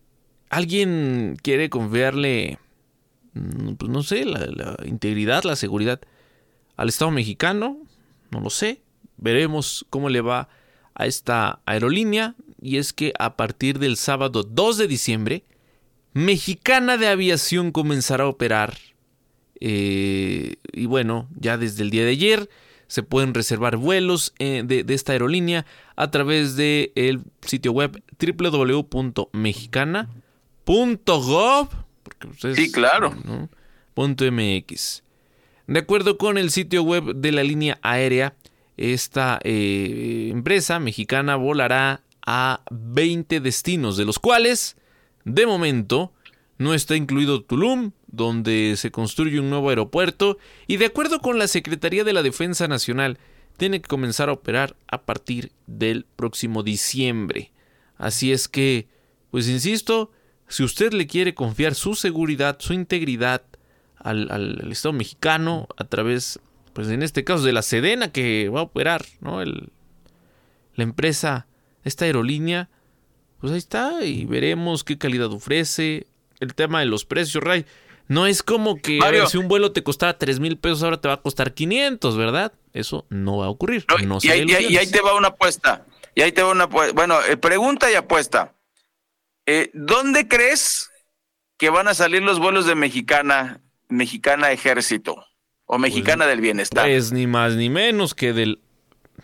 ¿Alguien quiere confiarle, pues no sé, la, la, integridad, la seguridad al Estado mexicano? No lo sé. Veremos cómo le va a esta aerolínea. Y es que a partir del sábado 2 de diciembre, Mexicana de Aviación comenzará a operar. Eh, y bueno, ya desde el día de ayer se pueden reservar vuelos eh, de, de, esta aerolínea a través del el sitio web www.mexicana.gov. Ustedes, sí, claro. ¿no? .mx. De acuerdo con el sitio web de la línea aérea, esta eh, empresa mexicana volará a 20 destinos, de los cuales, de momento, no está incluido Tulum, donde se construye un nuevo aeropuerto, y de acuerdo con la Secretaría de la Defensa Nacional, tiene que comenzar a operar a partir del próximo diciembre. Así es que, pues insisto, si usted le quiere confiar su seguridad, su integridad al, al, al Estado mexicano a través, pues en este caso de la Sedena que va a operar, ¿no? El, la empresa, esta aerolínea, pues ahí está y veremos qué calidad ofrece. El tema de los precios, Ray. No es como que ver, si un vuelo te costaba 3 mil pesos, ahora te va a costar 500, ¿verdad? Eso no va a ocurrir. No, no y, ahí, y, ahí, y, ahí, te va una apuesta. Y ahí te va una apuesta. Bueno, eh, pregunta y apuesta. Eh, ¿Dónde crees que van a salir los vuelos de Mexicana, Mexicana Ejército o Mexicana pues, del Bienestar? Es ni más ni menos que del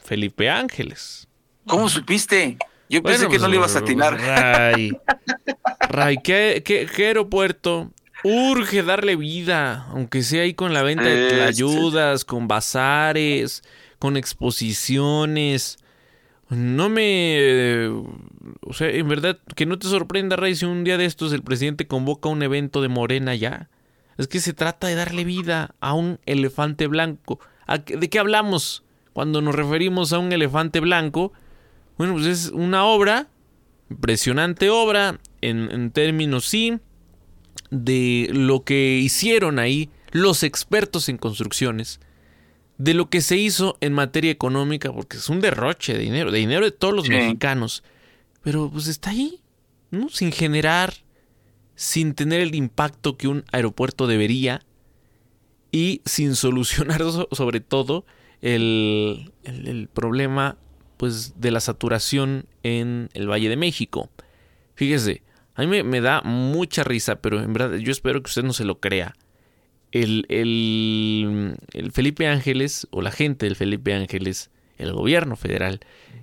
Felipe Ángeles. ¿Cómo supiste? Yo bueno, pensé que pues, no le ibas a atinar. Ray, Ray ¿qué, qué, qué aeropuerto urge darle vida, aunque sea ahí con la venta de ayudas, con bazares, con exposiciones. No me... O sea, en verdad, que no te sorprenda, Rey, si un día de estos el presidente convoca un evento de Morena ya. Es que se trata de darle vida a un elefante blanco. ¿De qué hablamos cuando nos referimos a un elefante blanco? Bueno, pues es una obra, impresionante obra, en, en términos sí, de lo que hicieron ahí los expertos en construcciones, de lo que se hizo en materia económica, porque es un derroche de dinero, de dinero de todos los mexicanos, pero pues está ahí, ¿no? Sin generar, sin tener el impacto que un aeropuerto debería y sin solucionar sobre todo el, el, problema pues de la saturación en el Valle de México. Fíjese, a mí me, da mucha risa, pero en verdad yo espero que usted no se lo crea. El, el, el, Felipe Ángeles, o la gente del Felipe Ángeles, el gobierno federal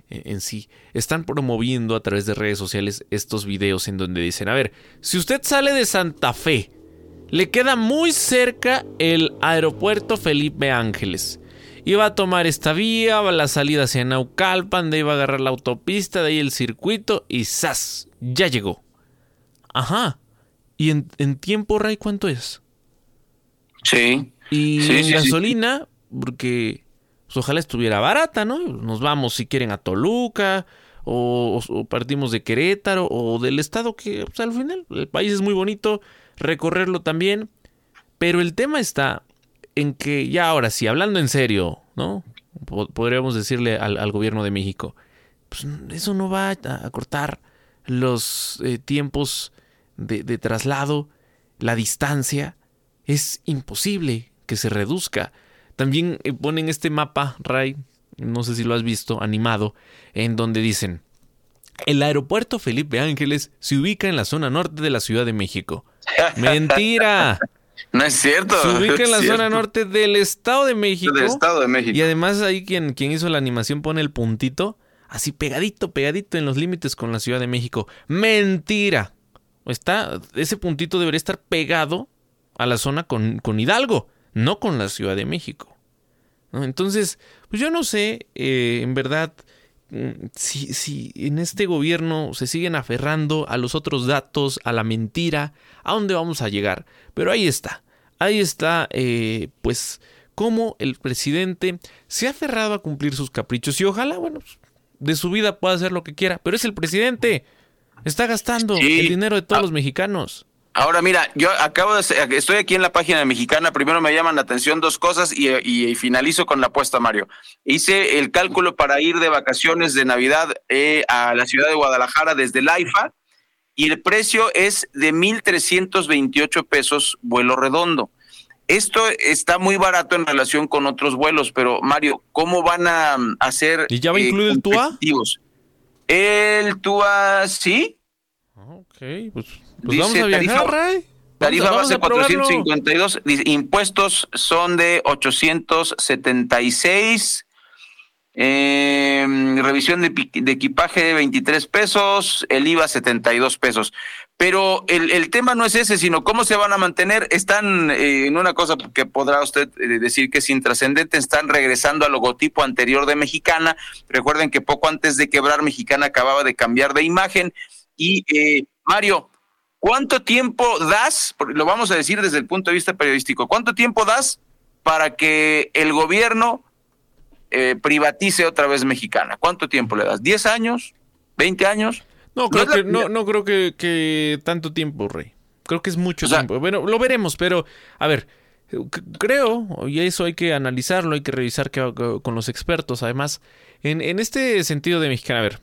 eh, en sí, están promoviendo a través de redes sociales estos videos en donde dicen, a ver, si usted sale de Santa Fe, le queda muy cerca el aeropuerto Felipe Ángeles. Iba a tomar esta vía, la salida hacia Naucalpan, de ahí iba a agarrar la autopista, de ahí el circuito y ¡zas! Ya llegó. Ajá. ¿Y en, tiempo, Ray, cuánto es? Sí. Y en gasolina, porque pues, ojalá estuviera barata, ¿no? Nos vamos si quieren a Toluca, o, partimos de Querétaro, o del estado que pues, al final el país es muy bonito, recorrerlo también. Pero el tema está en que ya ahora sí, hablando en serio, ¿no? Podríamos decirle al, gobierno de México, pues eso no va a cortar los eh, tiempos de, traslado, la distancia, es imposible que se reduzca. También eh, ponen este mapa, Ray, no sé si lo has visto, animado, en donde dicen, el aeropuerto Felipe Ángeles se ubica en la zona norte de la Ciudad de México. Mentira. No es cierto. Se ubica en la zona norte del Estado de México. Del Estado de México. Y además ahí quien, quien hizo la animación pone el puntito, así pegadito, pegadito en los límites con la Ciudad de México. Mentira. Está, ese puntito debería estar pegado a la zona con, con Hidalgo, no con la Ciudad de México. Entonces, pues yo no sé, eh, en verdad, mm, si, si en este gobierno se siguen aferrando a los otros datos, a la mentira, a dónde vamos a llegar. Pero ahí está, ahí está, eh, pues, cómo el presidente se ha aferrado a cumplir sus caprichos y ojalá, bueno, de su vida pueda hacer lo que quiera, pero es el presidente. Está gastando el dinero de todos ah. los mexicanos. Ahora mira, yo acabo de estoy aquí en la página mexicana, primero me llaman la atención dos cosas y, finalizo con la apuesta, Mario. Hice el cálculo para ir de vacaciones de Navidad eh, a la ciudad de Guadalajara desde el AIFA y el precio es de 1.328 pesos vuelo redondo. Esto está muy barato en relación con otros vuelos, pero Mario, ¿cómo van a hacer? ¿Y ya va incluido el TUA? El TUA, sí. Ok, pues, pues vamos a viajar, tarifa, Ray. Tarifa base 452, impuestos son de 876. Eh, revisión de, equipaje de 23 pesos, el IVA 72 pesos. Pero el, el, tema no es ese, sino cómo se van a mantener. Están eh, en una cosa que podrá usted eh, decir que es intrascendente, están regresando al logotipo anterior de Mexicana. Recuerden que poco antes de quebrar Mexicana acababa de cambiar de imagen. Y eh, Mario, ¿cuánto tiempo das? Lo vamos a decir desde el punto de vista periodístico. ¿Cuánto tiempo das para que el gobierno eh, privatice otra vez Mexicana? ¿Cuánto tiempo le das? ¿10 años? ¿20 años? No, creo que, no, no creo que, tanto tiempo, Rey. Creo que es mucho tiempo. Bueno, lo veremos, pero a ver, creo, y eso hay que analizarlo, hay que revisar con los expertos. Además, en, en este sentido de Mexicana, a ver,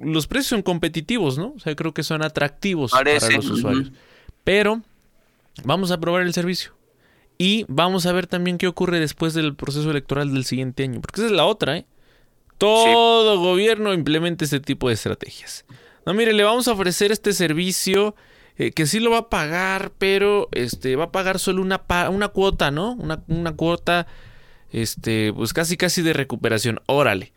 los precios son competitivos, ¿no? O sea, creo que son atractivos para los usuarios. Pero vamos a probar el servicio. Y vamos a ver también qué ocurre después del proceso electoral del siguiente año. Porque esa es la otra, ¿eh? Todo gobierno implemente este tipo de estrategias. No, mire, le vamos a ofrecer este servicio eh, que sí lo va a pagar, pero este va a pagar solo una, una cuota, ¿no? Una, una cuota, este, pues casi casi de recuperación. Órale.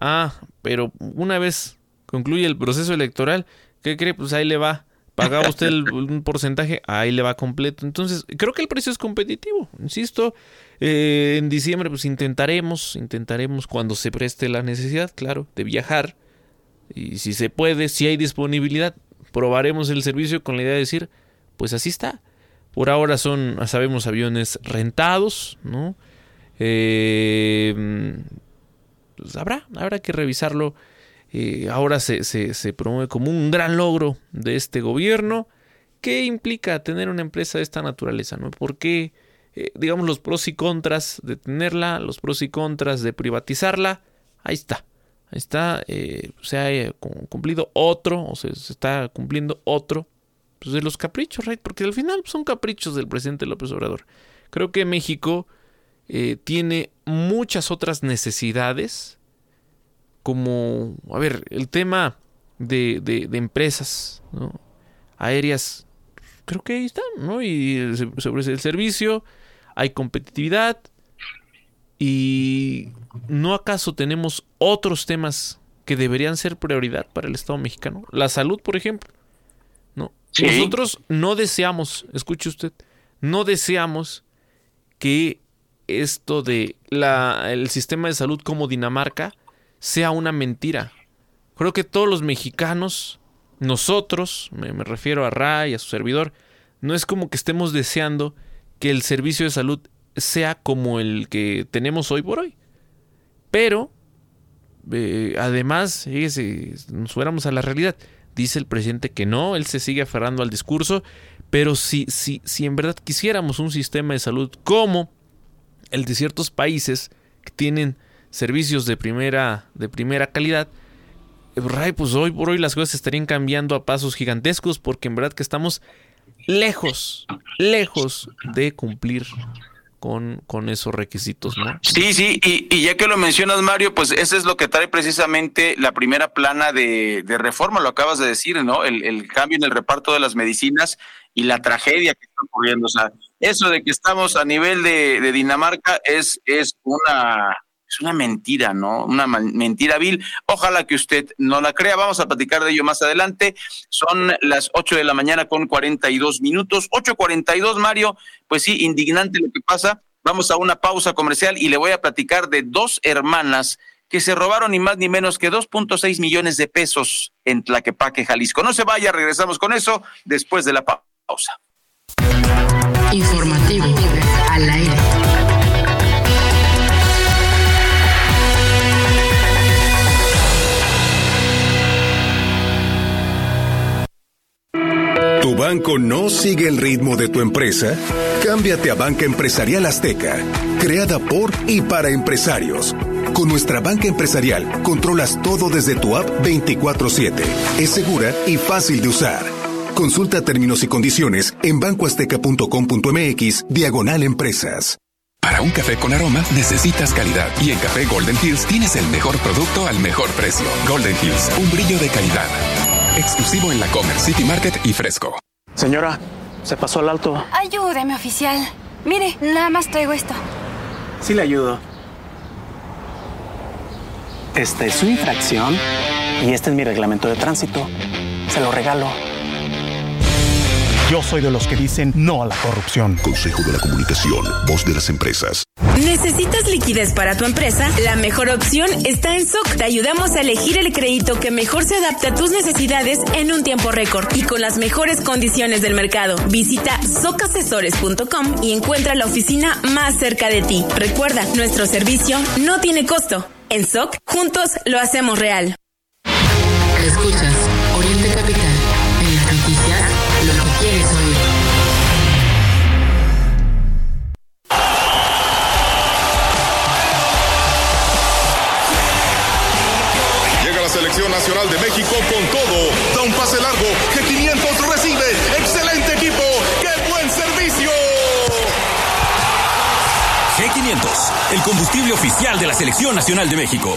Ah, pero una vez concluye el proceso electoral, ¿qué cree? Pues ahí le va. Pagaba usted un porcentaje, ahí le va completo. Entonces, creo que el precio es competitivo. Insisto, eh, en diciembre pues intentaremos, intentaremos cuando se preste la necesidad, claro, de viajar. Y si se puede, si hay disponibilidad, probaremos el servicio con la idea de decir, pues así está. Por ahora son, sabemos, aviones rentados, ¿no? Eh, pues habrá, habrá que revisarlo. Eh, ahora se, se, promueve como un gran logro de este gobierno ¿qué implica tener una empresa de esta naturaleza? ¿no? ¿Por qué, eh, digamos, los pros y contras de tenerla, los pros y contras de privatizarla? Ahí está. Ahí está, eh, se ha cumplido otro, o se, se está cumpliendo otro pues, de los caprichos, right? Porque al final son caprichos del presidente López Obrador. Creo que México eh, tiene muchas otras necesidades, como, a ver, el tema de, de, de empresas ¿no? aéreas, creo que ahí están, ¿no? Y sobre el servicio, hay competitividad, y ¿no acaso tenemos otros temas que deberían ser prioridad para el Estado mexicano? La salud, por ejemplo. ¿no? Sí. Nosotros no deseamos, escuche usted, no deseamos que esto de la, el sistema de salud como Dinamarca sea una mentira. Creo que todos los mexicanos, nosotros, me, refiero a Ray, a su servidor, no es como que estemos deseando que el servicio de salud sea como el que tenemos hoy por hoy. Pero, eh, además, fíjese, nos fuéramos a la realidad. Dice el presidente que no, él se sigue aferrando al discurso, pero si, si, si en verdad quisiéramos un sistema de salud como el de ciertos países que tienen servicios de primera, de primera calidad, Ray, pues hoy por hoy las cosas estarían cambiando a pasos gigantescos porque en verdad que estamos lejos, lejos de cumplir con, con esos requisitos, ¿no? Sí, sí, y, y, ya que lo mencionas, Mario, pues eso es lo que trae precisamente la primera plana de, de reforma, lo acabas de decir, ¿no? El, el, cambio en el reparto de las medicinas y la tragedia que está ocurriendo. O sea, eso de que estamos a nivel de, Dinamarca es, es una es una mentira, ¿no? Una mentira vil. Ojalá que usted no la crea. Vamos a platicar de ello más adelante. Son las 8 de la mañana con 42 minutos. 8.42, Mario. Pues sí, indignante lo que pasa. Vamos a una pausa comercial y le voy a platicar de dos hermanas que se robaron ni más ni menos que 2.6 millones de pesos en Tlaquepaque, Jalisco. No se vaya, regresamos con eso después de la pausa. Informativo al aire. ¿Tu banco no sigue el ritmo de tu empresa? Cámbiate a Banca Empresarial Azteca, creada por y para empresarios. Con nuestra banca empresarial controlas todo desde tu app 24/7. Es segura y fácil de usar. Consulta términos y condiciones en bancoazteca.com.mx diagonal empresas. Para un café con aroma necesitas calidad y en Café Golden Hills tienes el mejor producto al mejor precio. Golden Hills, un brillo de calidad. Exclusivo en la Comer City Market y Fresco. Señora, se pasó al alto. Ayúdeme, oficial. Mire, nada más traigo esto. Sí le ayudo. Esta es su infracción y este es mi reglamento de tránsito. Se lo regalo. Yo soy de los que dicen no a la corrupción. Consejo de la Comunicación, voz de las empresas. ¿Necesitas liquidez para tu empresa? La mejor opción está en SOC. Te ayudamos a elegir el crédito que mejor se adapte a tus necesidades en un tiempo récord y con las mejores condiciones del mercado. Visita socasesores.com y encuentra la oficina más cerca de ti. Recuerda, nuestro servicio no tiene costo. En SOC, juntos lo hacemos real. Nacional de México con todo. Da un pase largo. G500 recibe. Excelente equipo. ¡Qué buen servicio! G500, el combustible oficial de la Selección Nacional de México.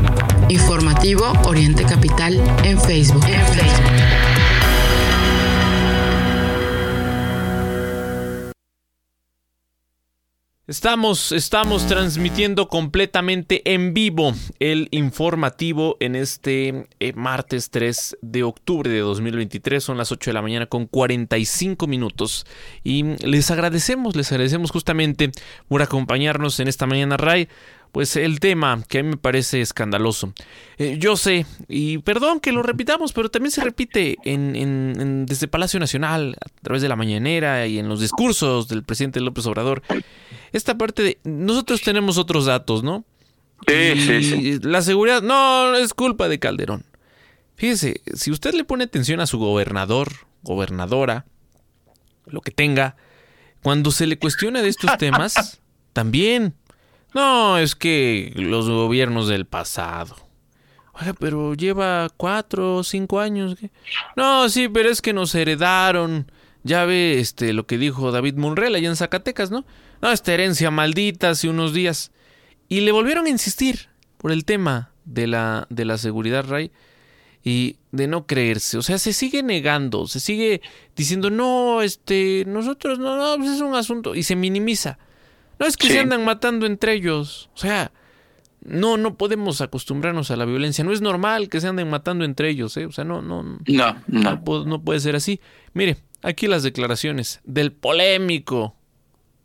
Informativo Oriente Capital en Facebook. Estamos, estamos transmitiendo completamente en vivo el informativo en este eh, martes 3 de octubre de 2023. Son las 8 de la mañana con 45 minutos. Y les agradecemos, les agradecemos justamente por acompañarnos en esta mañana, Ray pues el tema que a mí me parece escandaloso. Eh, yo sé, y perdón que lo repitamos, pero también se repite en, desde Palacio Nacional, a través de la mañanera y en los discursos del presidente López Obrador, esta parte de nosotros tenemos otros datos, ¿no? Sí, sí, sí. La seguridad, no, es culpa de Calderón. Fíjese, si usted le pone atención a su gobernador, gobernadora, lo que tenga, cuando se le cuestiona de estos temas, también no, es que los gobiernos del pasado. Oiga, pero lleva cuatro o cinco años. No, sí, pero es que nos heredaron. Ya ve este, lo que dijo David Monreal allá en Zacatecas, ¿no? No, esta herencia maldita hace unos días. Y le volvieron a insistir por el tema de la, de la seguridad, Ray, y de no creerse. O sea, se sigue negando, se sigue diciendo, no, este, nosotros no, no, pues es un asunto, y se minimiza. No es que se andan matando entre ellos. O sea, no, no podemos acostumbrarnos a la violencia. No es normal que se anden matando entre ellos, ¿eh? O sea, no, no. No, no. No, puede ser así. Mire, aquí las declaraciones del polémico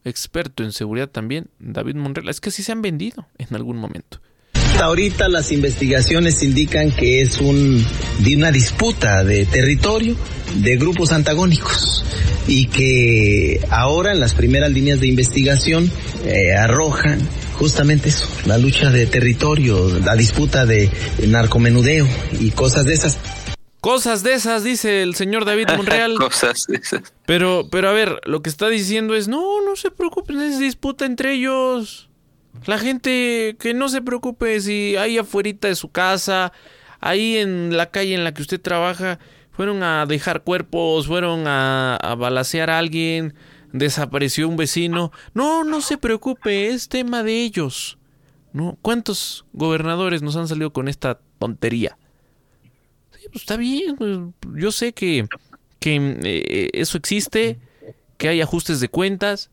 experto en seguridad también, David Monreal. Es que sí se han vendido en algún momento. Hasta ahorita las investigaciones indican que es un, de una disputa de territorio de grupos antagónicos y que ahora en las primeras líneas de investigación eh, arrojan justamente eso, la lucha de territorio, la disputa de narcomenudeo y cosas de esas. Cosas de esas, dice el señor David Monreal. Cosas de esas. Pero, pero a ver, lo que está diciendo es, no, no se preocupen, es disputa entre ellos. La gente que no se preocupe si ahí afuera de su casa, ahí en la calle en la que usted trabaja, fueron a dejar cuerpos, fueron a, a balasear a alguien, desapareció un vecino. No, no se preocupe, es tema de ellos. ¿No? ¿Cuántos gobernadores nos han salido con esta tontería? Sí, pues está bien. Pues, yo sé que, que eh, eso existe, que hay ajustes de cuentas,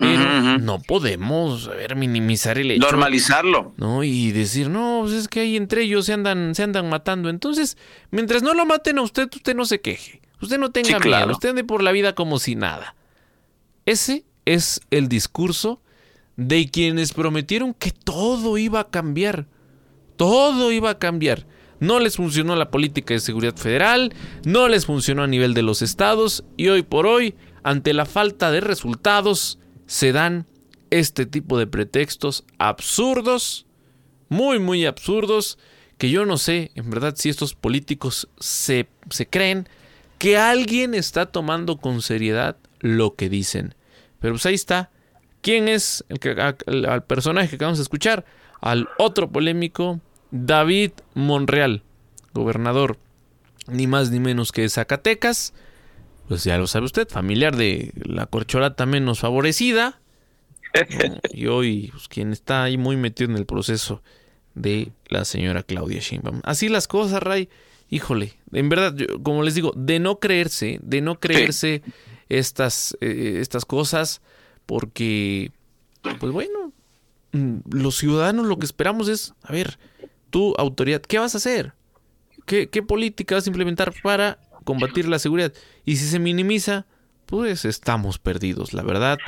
pero no podemos ver, minimizar el hecho. Normalizarlo. ¿No? Y decir, no, pues es que ahí entre ellos se andan, se andan matando. Entonces, mientras no lo maten a usted, usted no se queje. Usted no tenga miedo. Usted ande por la vida como si nada. Ese es el discurso de quienes prometieron que todo iba a cambiar. Todo iba a cambiar. No les funcionó la política de seguridad federal, no les funcionó a nivel de los estados y hoy por hoy, ante la falta de resultados, se dan este tipo de pretextos absurdos, muy, muy absurdos, que yo no sé, en verdad, si estos políticos se, se creen que alguien está tomando con seriedad lo que dicen. Pero pues ahí está. ¿Quién es el, al personaje que acabamos de escuchar? Al otro polémico, David Monreal, gobernador ni más ni menos que de Zacatecas, pues ya lo sabe usted, familiar de la corcholata menos favorecida. Y hoy, pues, quien está ahí muy metido en el proceso de la señora Claudia Sheinbaum. Así las cosas, Ray. Híjole, en verdad, como les digo, de no creerse, de no creerse estas, eh, estas cosas, porque, pues bueno, mm, los ciudadanos lo que esperamos es, a ver, tu autoridad, ¿qué vas a hacer? ¿Qué, qué política vas a implementar para combatir la seguridad. Y si se minimiza, pues estamos perdidos, la verdad,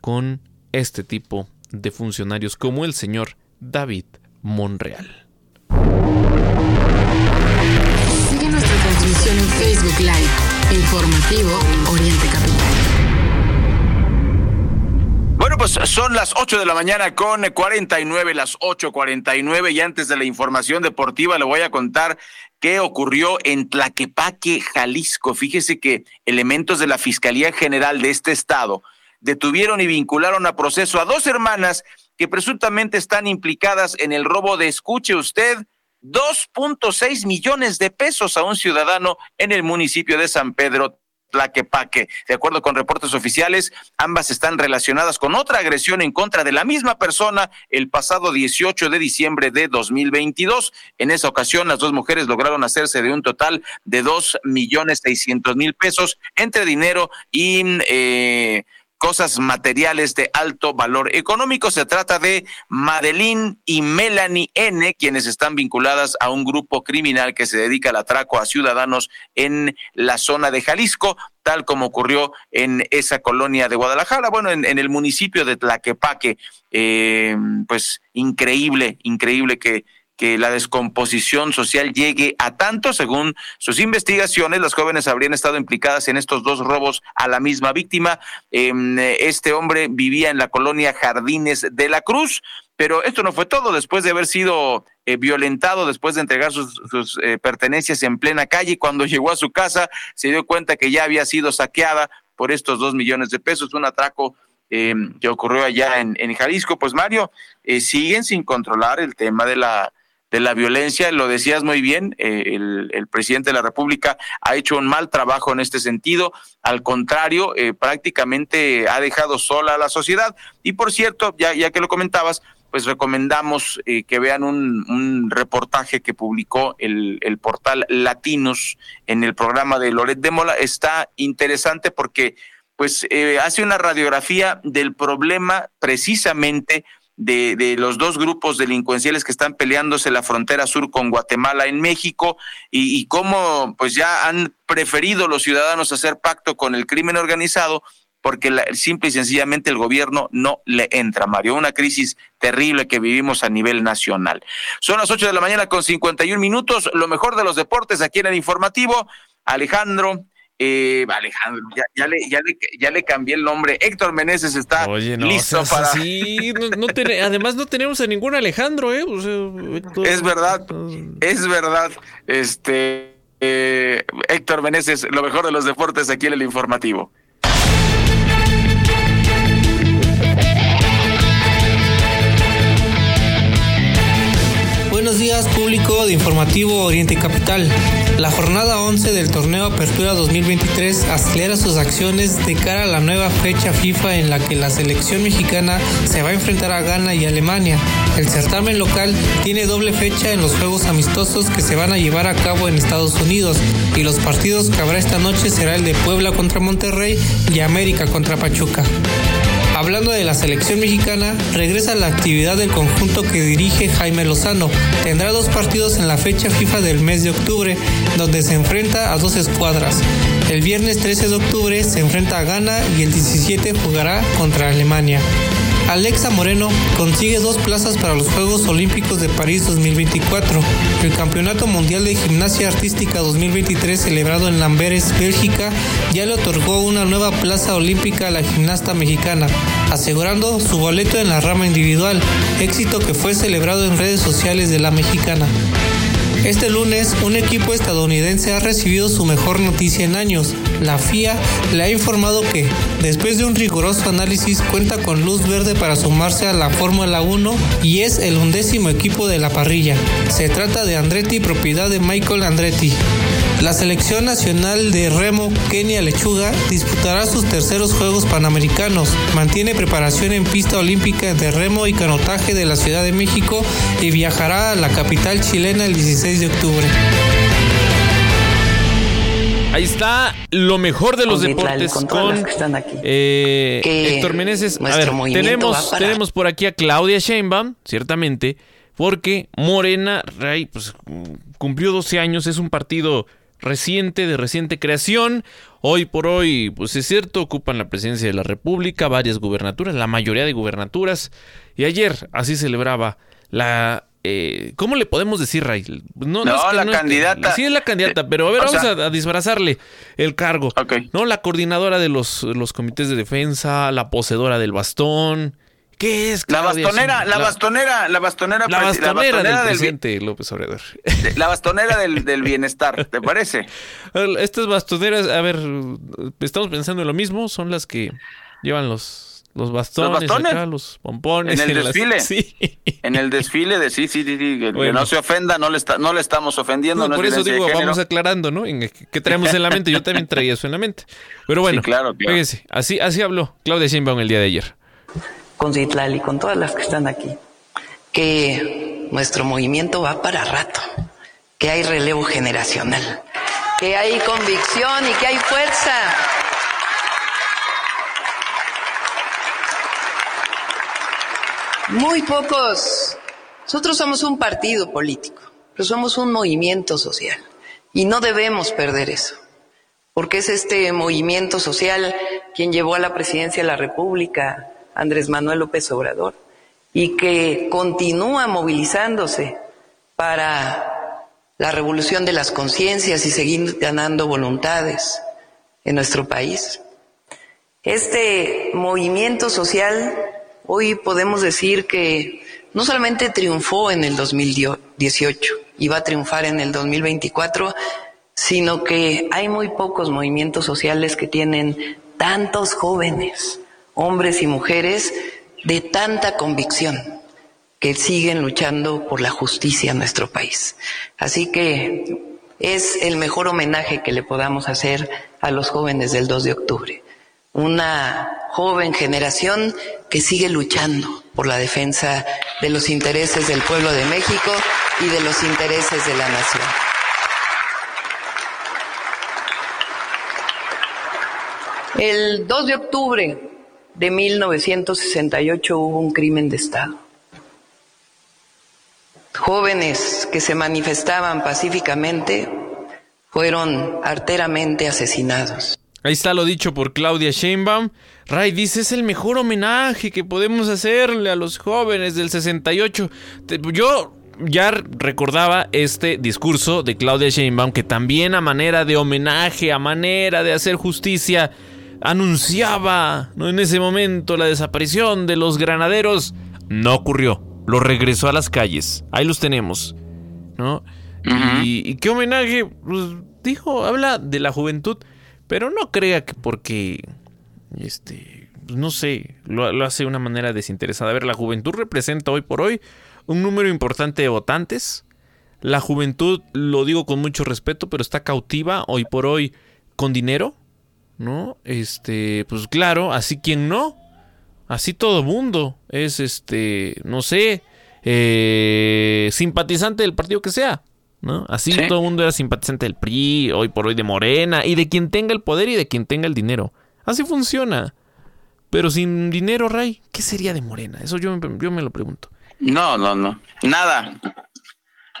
con este tipo de funcionarios como el señor David Monreal. Sigue nuestra transmisión en Facebook Live, informativo Oriente Capital. Son las 8 de la mañana con 49, las 8.49 y antes de la información deportiva le voy a contar qué ocurrió en Tlaquepaque, Jalisco. Fíjese que elementos de la Fiscalía General de este estado detuvieron y vincularon a proceso a dos hermanas que presuntamente están implicadas en el robo de, escuche usted, 2.6 millones de pesos a un ciudadano en el municipio de San Pedro Tlaquepaque. De acuerdo con reportes oficiales, ambas están relacionadas con otra agresión en contra de la misma persona el pasado 18 de diciembre de 2022. En esa ocasión, las dos mujeres lograron hacerse de un total de dos millones seiscientos mil pesos entre dinero y eh, cosas materiales de alto valor económico. Se trata de Madeline y Melanie N., quienes están vinculadas a un grupo criminal que se dedica al atraco a ciudadanos en la zona de Jalisco, tal como ocurrió en esa colonia de Guadalajara, bueno, en, el municipio de Tlaquepaque. Eh, pues increíble, increíble que que la descomposición social llegue a tanto. Según sus investigaciones, las jóvenes habrían estado implicadas en estos dos robos a la misma víctima. Em, este hombre vivía en la colonia Jardines de la Cruz. Pero esto no fue todo. Después de haber sido eh, violentado, después de entregar sus, eh, pertenencias en plena calle, cuando llegó a su casa, se dio cuenta que ya había sido saqueada por estos dos millones de pesos, un atraco em, que ocurrió allá en, Jalisco. Pues Mario, eh, siguen sin controlar el tema de la de la violencia. Lo decías muy bien, eh, el, presidente de la República ha hecho un mal trabajo en este sentido. Al contrario, eh, prácticamente ha dejado sola a la sociedad. Y por cierto, ya, ya que lo comentabas, pues recomendamos eh, que vean un, un, reportaje que publicó el, el, portal Latinos en el programa de Loret de Mola. Está interesante porque pues hace una radiografía del problema precisamente de, los dos grupos delincuenciales que están peleándose la frontera sur con Guatemala en México y, cómo pues ya han preferido los ciudadanos hacer pacto con el crimen organizado porque la, simple y sencillamente el gobierno no le entra, Mario. Una crisis terrible que vivimos a nivel nacional. Son las ocho de la mañana con 51 minutos. Lo mejor de los deportes aquí en el informativo. Alejandro, eh, Alejandro, ya, ya, le, ya, le, ya le cambié el nombre. Héctor Meneses está listo para. Sí, no, además no tenemos a ningún Alejandro, ¿eh? Es verdad, es verdad. Este eh, Héctor Meneses, lo mejor de los deportes aquí en el informativo. Buenos días, público de Informativo Oriente Capital. La jornada 11 del torneo Apertura 2023 acelera sus acciones de cara a la nueva fecha FIFA en la que la selección mexicana se va a enfrentar a Ghana y Alemania. El certamen local tiene doble fecha en los juegos amistosos que se van a llevar a cabo en Estados Unidos y los partidos que habrá esta noche será el de Puebla contra Monterrey y América contra Pachuca. Hablando de la selección mexicana, regresa la actividad del conjunto que dirige Jaime Lozano. Tendrá dos partidos en la fecha FIFA del mes de octubre, donde se enfrenta a dos escuadras. El viernes 13 de octubre se enfrenta a Ghana y el 17 jugará contra Alemania. Alexa Moreno consigue dos plazas para los Juegos Olímpicos de París 2024. El Campeonato Mundial de Gimnasia Artística 2023 celebrado en Lamberes, Bélgica, ya le otorgó una nueva plaza olímpica a la gimnasta mexicana, asegurando su boleto en la rama individual, éxito que fue celebrado en redes sociales de la mexicana. Este lunes, un equipo estadounidense ha recibido su mejor noticia en años. La FIA le ha informado que, después de un riguroso análisis, cuenta con luz verde para sumarse a la Fórmula 1 y es el undécimo equipo de la parrilla. Se trata de Andretti, propiedad de Michael Andretti. La selección nacional de remo Kenia Lechuga disputará sus terceros Juegos Panamericanos. Mantiene preparación en pista olímpica de remo y canotaje de la Ciudad de México y viajará a la capital chilena el 16 de octubre. Ahí está lo mejor de los deportes con, eh, Héctor Meneses. A ver, tenemos, tenemos por aquí a Claudia Sheinbaum, ciertamente, porque Morena Rey pues, cumplió 12 años, es un partido reciente, de reciente creación. Hoy por hoy, pues es cierto, ocupan la presidencia de la República, varias gubernaturas, la mayoría de gubernaturas. Y ayer así celebraba la... Eh, ¿Cómo le podemos decir, Ray? No, la candidata. sí, es la candidata, pero a ver, vamos a, disfrazarle el cargo. No, la coordinadora de los, los comités de defensa, la poseedora del bastón, ¿Qué es? La bastonera, la, bastonera, la bastonera, la bastonera, del presidente López Obrador. La bastonera del, del, bienestar, ¿te parece? Estas bastoneras, a ver, estamos pensando en lo mismo, son las que llevan los, los bastones, ¿Los, los pompones. En el desfile. Sí. En el desfile de sí, sí, sí, que, no se ofenda, no le, está, no le estamos ofendiendo. por eso digo, vamos aclarando, ¿no? En, ¿Qué traemos en la mente? Yo también traía eso en la mente. Pero bueno, claro, Fíjese, así, así habló Claudia Sheinbaum el día de ayer con Citlali, con todas las que están aquí, que nuestro movimiento va para rato, que hay relevo generacional, que hay convicción y que hay fuerza. Muy pocos. Nosotros somos un partido político, pero somos un movimiento social y no debemos perder eso, porque es este movimiento social quien llevó a la presidencia de la República Andrés Manuel López Obrador y que continúa movilizándose para la revolución de las conciencias y seguir ganando voluntades en nuestro país. Este movimiento social hoy podemos decir que no solamente triunfó en el 2018 y va a triunfar en el 2024, sino que hay muy pocos movimientos sociales que tienen tantos jóvenes, hombres y mujeres, de tanta convicción que siguen luchando por la justicia en nuestro país. Así que es el mejor homenaje que le podamos hacer a los jóvenes del 2 de octubre. Una joven generación que sigue luchando por la defensa de los intereses del pueblo de México y de los intereses de la nación. El 2 de octubre de 1968 hubo un crimen de Estado. Jóvenes que se manifestaban pacíficamente fueron arteramente asesinados. Ahí está lo dicho por Claudia Sheinbaum. Ray dice, es el mejor homenaje que podemos hacerle a los jóvenes del 68. Yo ya recordaba este discurso de Claudia Sheinbaum que también a manera de homenaje, a manera de hacer justicia, anunciaba ¿no? en ese momento la desaparición de los granaderos. No ocurrió. Lo regresó a las calles. Ahí los tenemos. ¿no? y, qué homenaje, pues, dijo, habla de la juventud, pero no crea que porque este, pues, no sé, lo, hace de una manera desinteresada. A ver, la juventud representa hoy por hoy un número importante de votantes. La juventud, lo digo con mucho respeto, pero está cautiva hoy por hoy con dinero, ¿no? Este, pues claro, así quien no, así todo mundo es, este, no sé, eh, simpatizante del partido que sea, ¿no? Así todo el mundo era simpatizante del PRI, hoy por hoy de Morena, y de quien tenga el poder y de quien tenga el dinero. Así funciona. Pero sin dinero, Ray, ¿qué sería de Morena? Eso yo, yo me lo pregunto. No, no, no. Nada.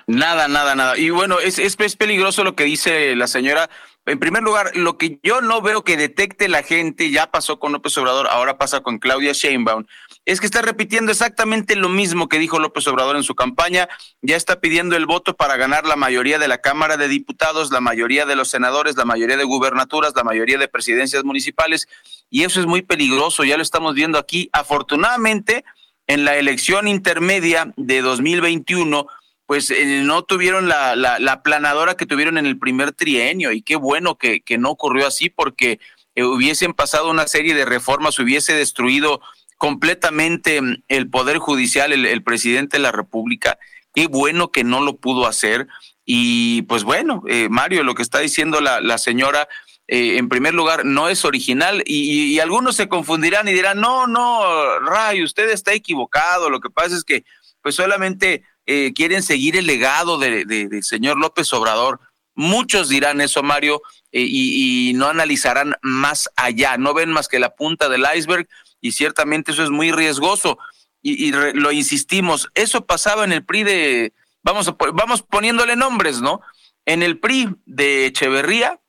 Nada, nada, nada. Y bueno, es, es, es, peligroso lo que dice la señora. En primer lugar, lo que yo no veo que detecte la gente, ya pasó con López Obrador, ahora pasa con Claudia Sheinbaum, es que está repitiendo exactamente lo mismo que dijo López Obrador en su campaña, ya está pidiendo el voto para ganar la mayoría de la Cámara de Diputados, la mayoría de los senadores, la mayoría de gubernaturas, la mayoría de presidencias municipales, y eso es muy peligroso, ya lo estamos viendo aquí. Afortunadamente, en la elección intermedia de 2021, pues eh, no tuvieron la, la, planadora que tuvieron en el primer trienio, y qué bueno que, que no ocurrió así, porque eh, hubiesen pasado una serie de reformas, hubiese destruido completamente mm, el Poder Judicial, el, presidente de la República. Qué bueno que no lo pudo hacer. Y pues bueno, eh, Mario, lo que está diciendo la, la señora, eh, en primer lugar, no es original y, algunos se confundirán y dirán, no, no, Ray, usted está equivocado. Lo que pasa es que pues solamente eh, quieren seguir el legado del de, señor López Obrador. Muchos dirán eso, Mario, y, y, no analizarán más allá, no ven más que la punta del iceberg y ciertamente eso es muy riesgoso. Y, lo insistimos, eso pasaba en el PRI de, vamos, a, vamos poniéndole nombres, ¿no? En el PRI de Echeverría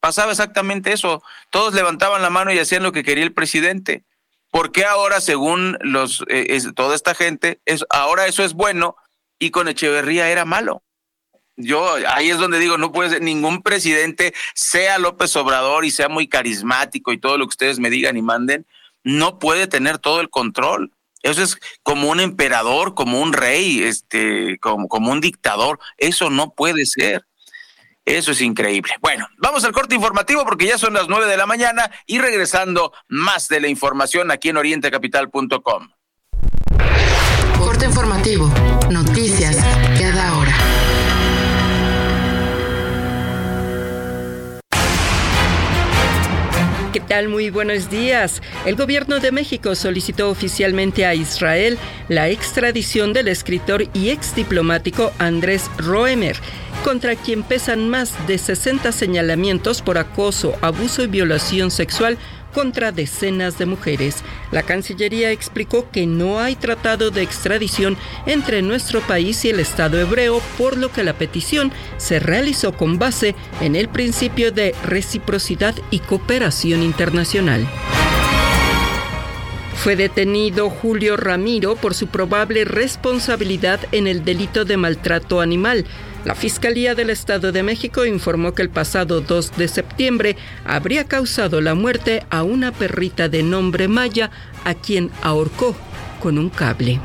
pasaba exactamente eso. Todos levantaban la mano y hacían lo que quería el presidente. ¿Por qué ahora, según los, eh, toda esta gente, es, ahora eso es bueno y con Echeverría era malo? Yo ahí es donde digo, no puede ser ningún presidente, sea López Obrador y sea muy carismático y todo lo que ustedes me digan y manden, no puede tener todo el control. Eso es como un emperador, como un rey, este, como, como un dictador. Eso no puede ser. Eso es increíble. Bueno, vamos al corte informativo porque ya son las nueve de la mañana y regresando más de la información aquí en orientecapital.com. Corte informativo. Noticias tal? Muy buenos días. El gobierno de México solicitó oficialmente a Israel la extradición del escritor y exdiplomático Andrés Roemer, contra quien pesan más de 60 señalamientos por acoso, abuso y violación sexual contra decenas de mujeres. La Cancillería explicó que no hay tratado de extradición entre nuestro país y el Estado hebreo, por lo que la petición se realizó con base en el principio de reciprocidad y cooperación internacional. Fue detenido Julio Ramiro por su probable responsabilidad en el delito de maltrato animal. La Fiscalía del Estado de México informó que el pasado 2 de septiembre habría causado la muerte a una perrita de nombre Maya, a quien ahorcó con un cable.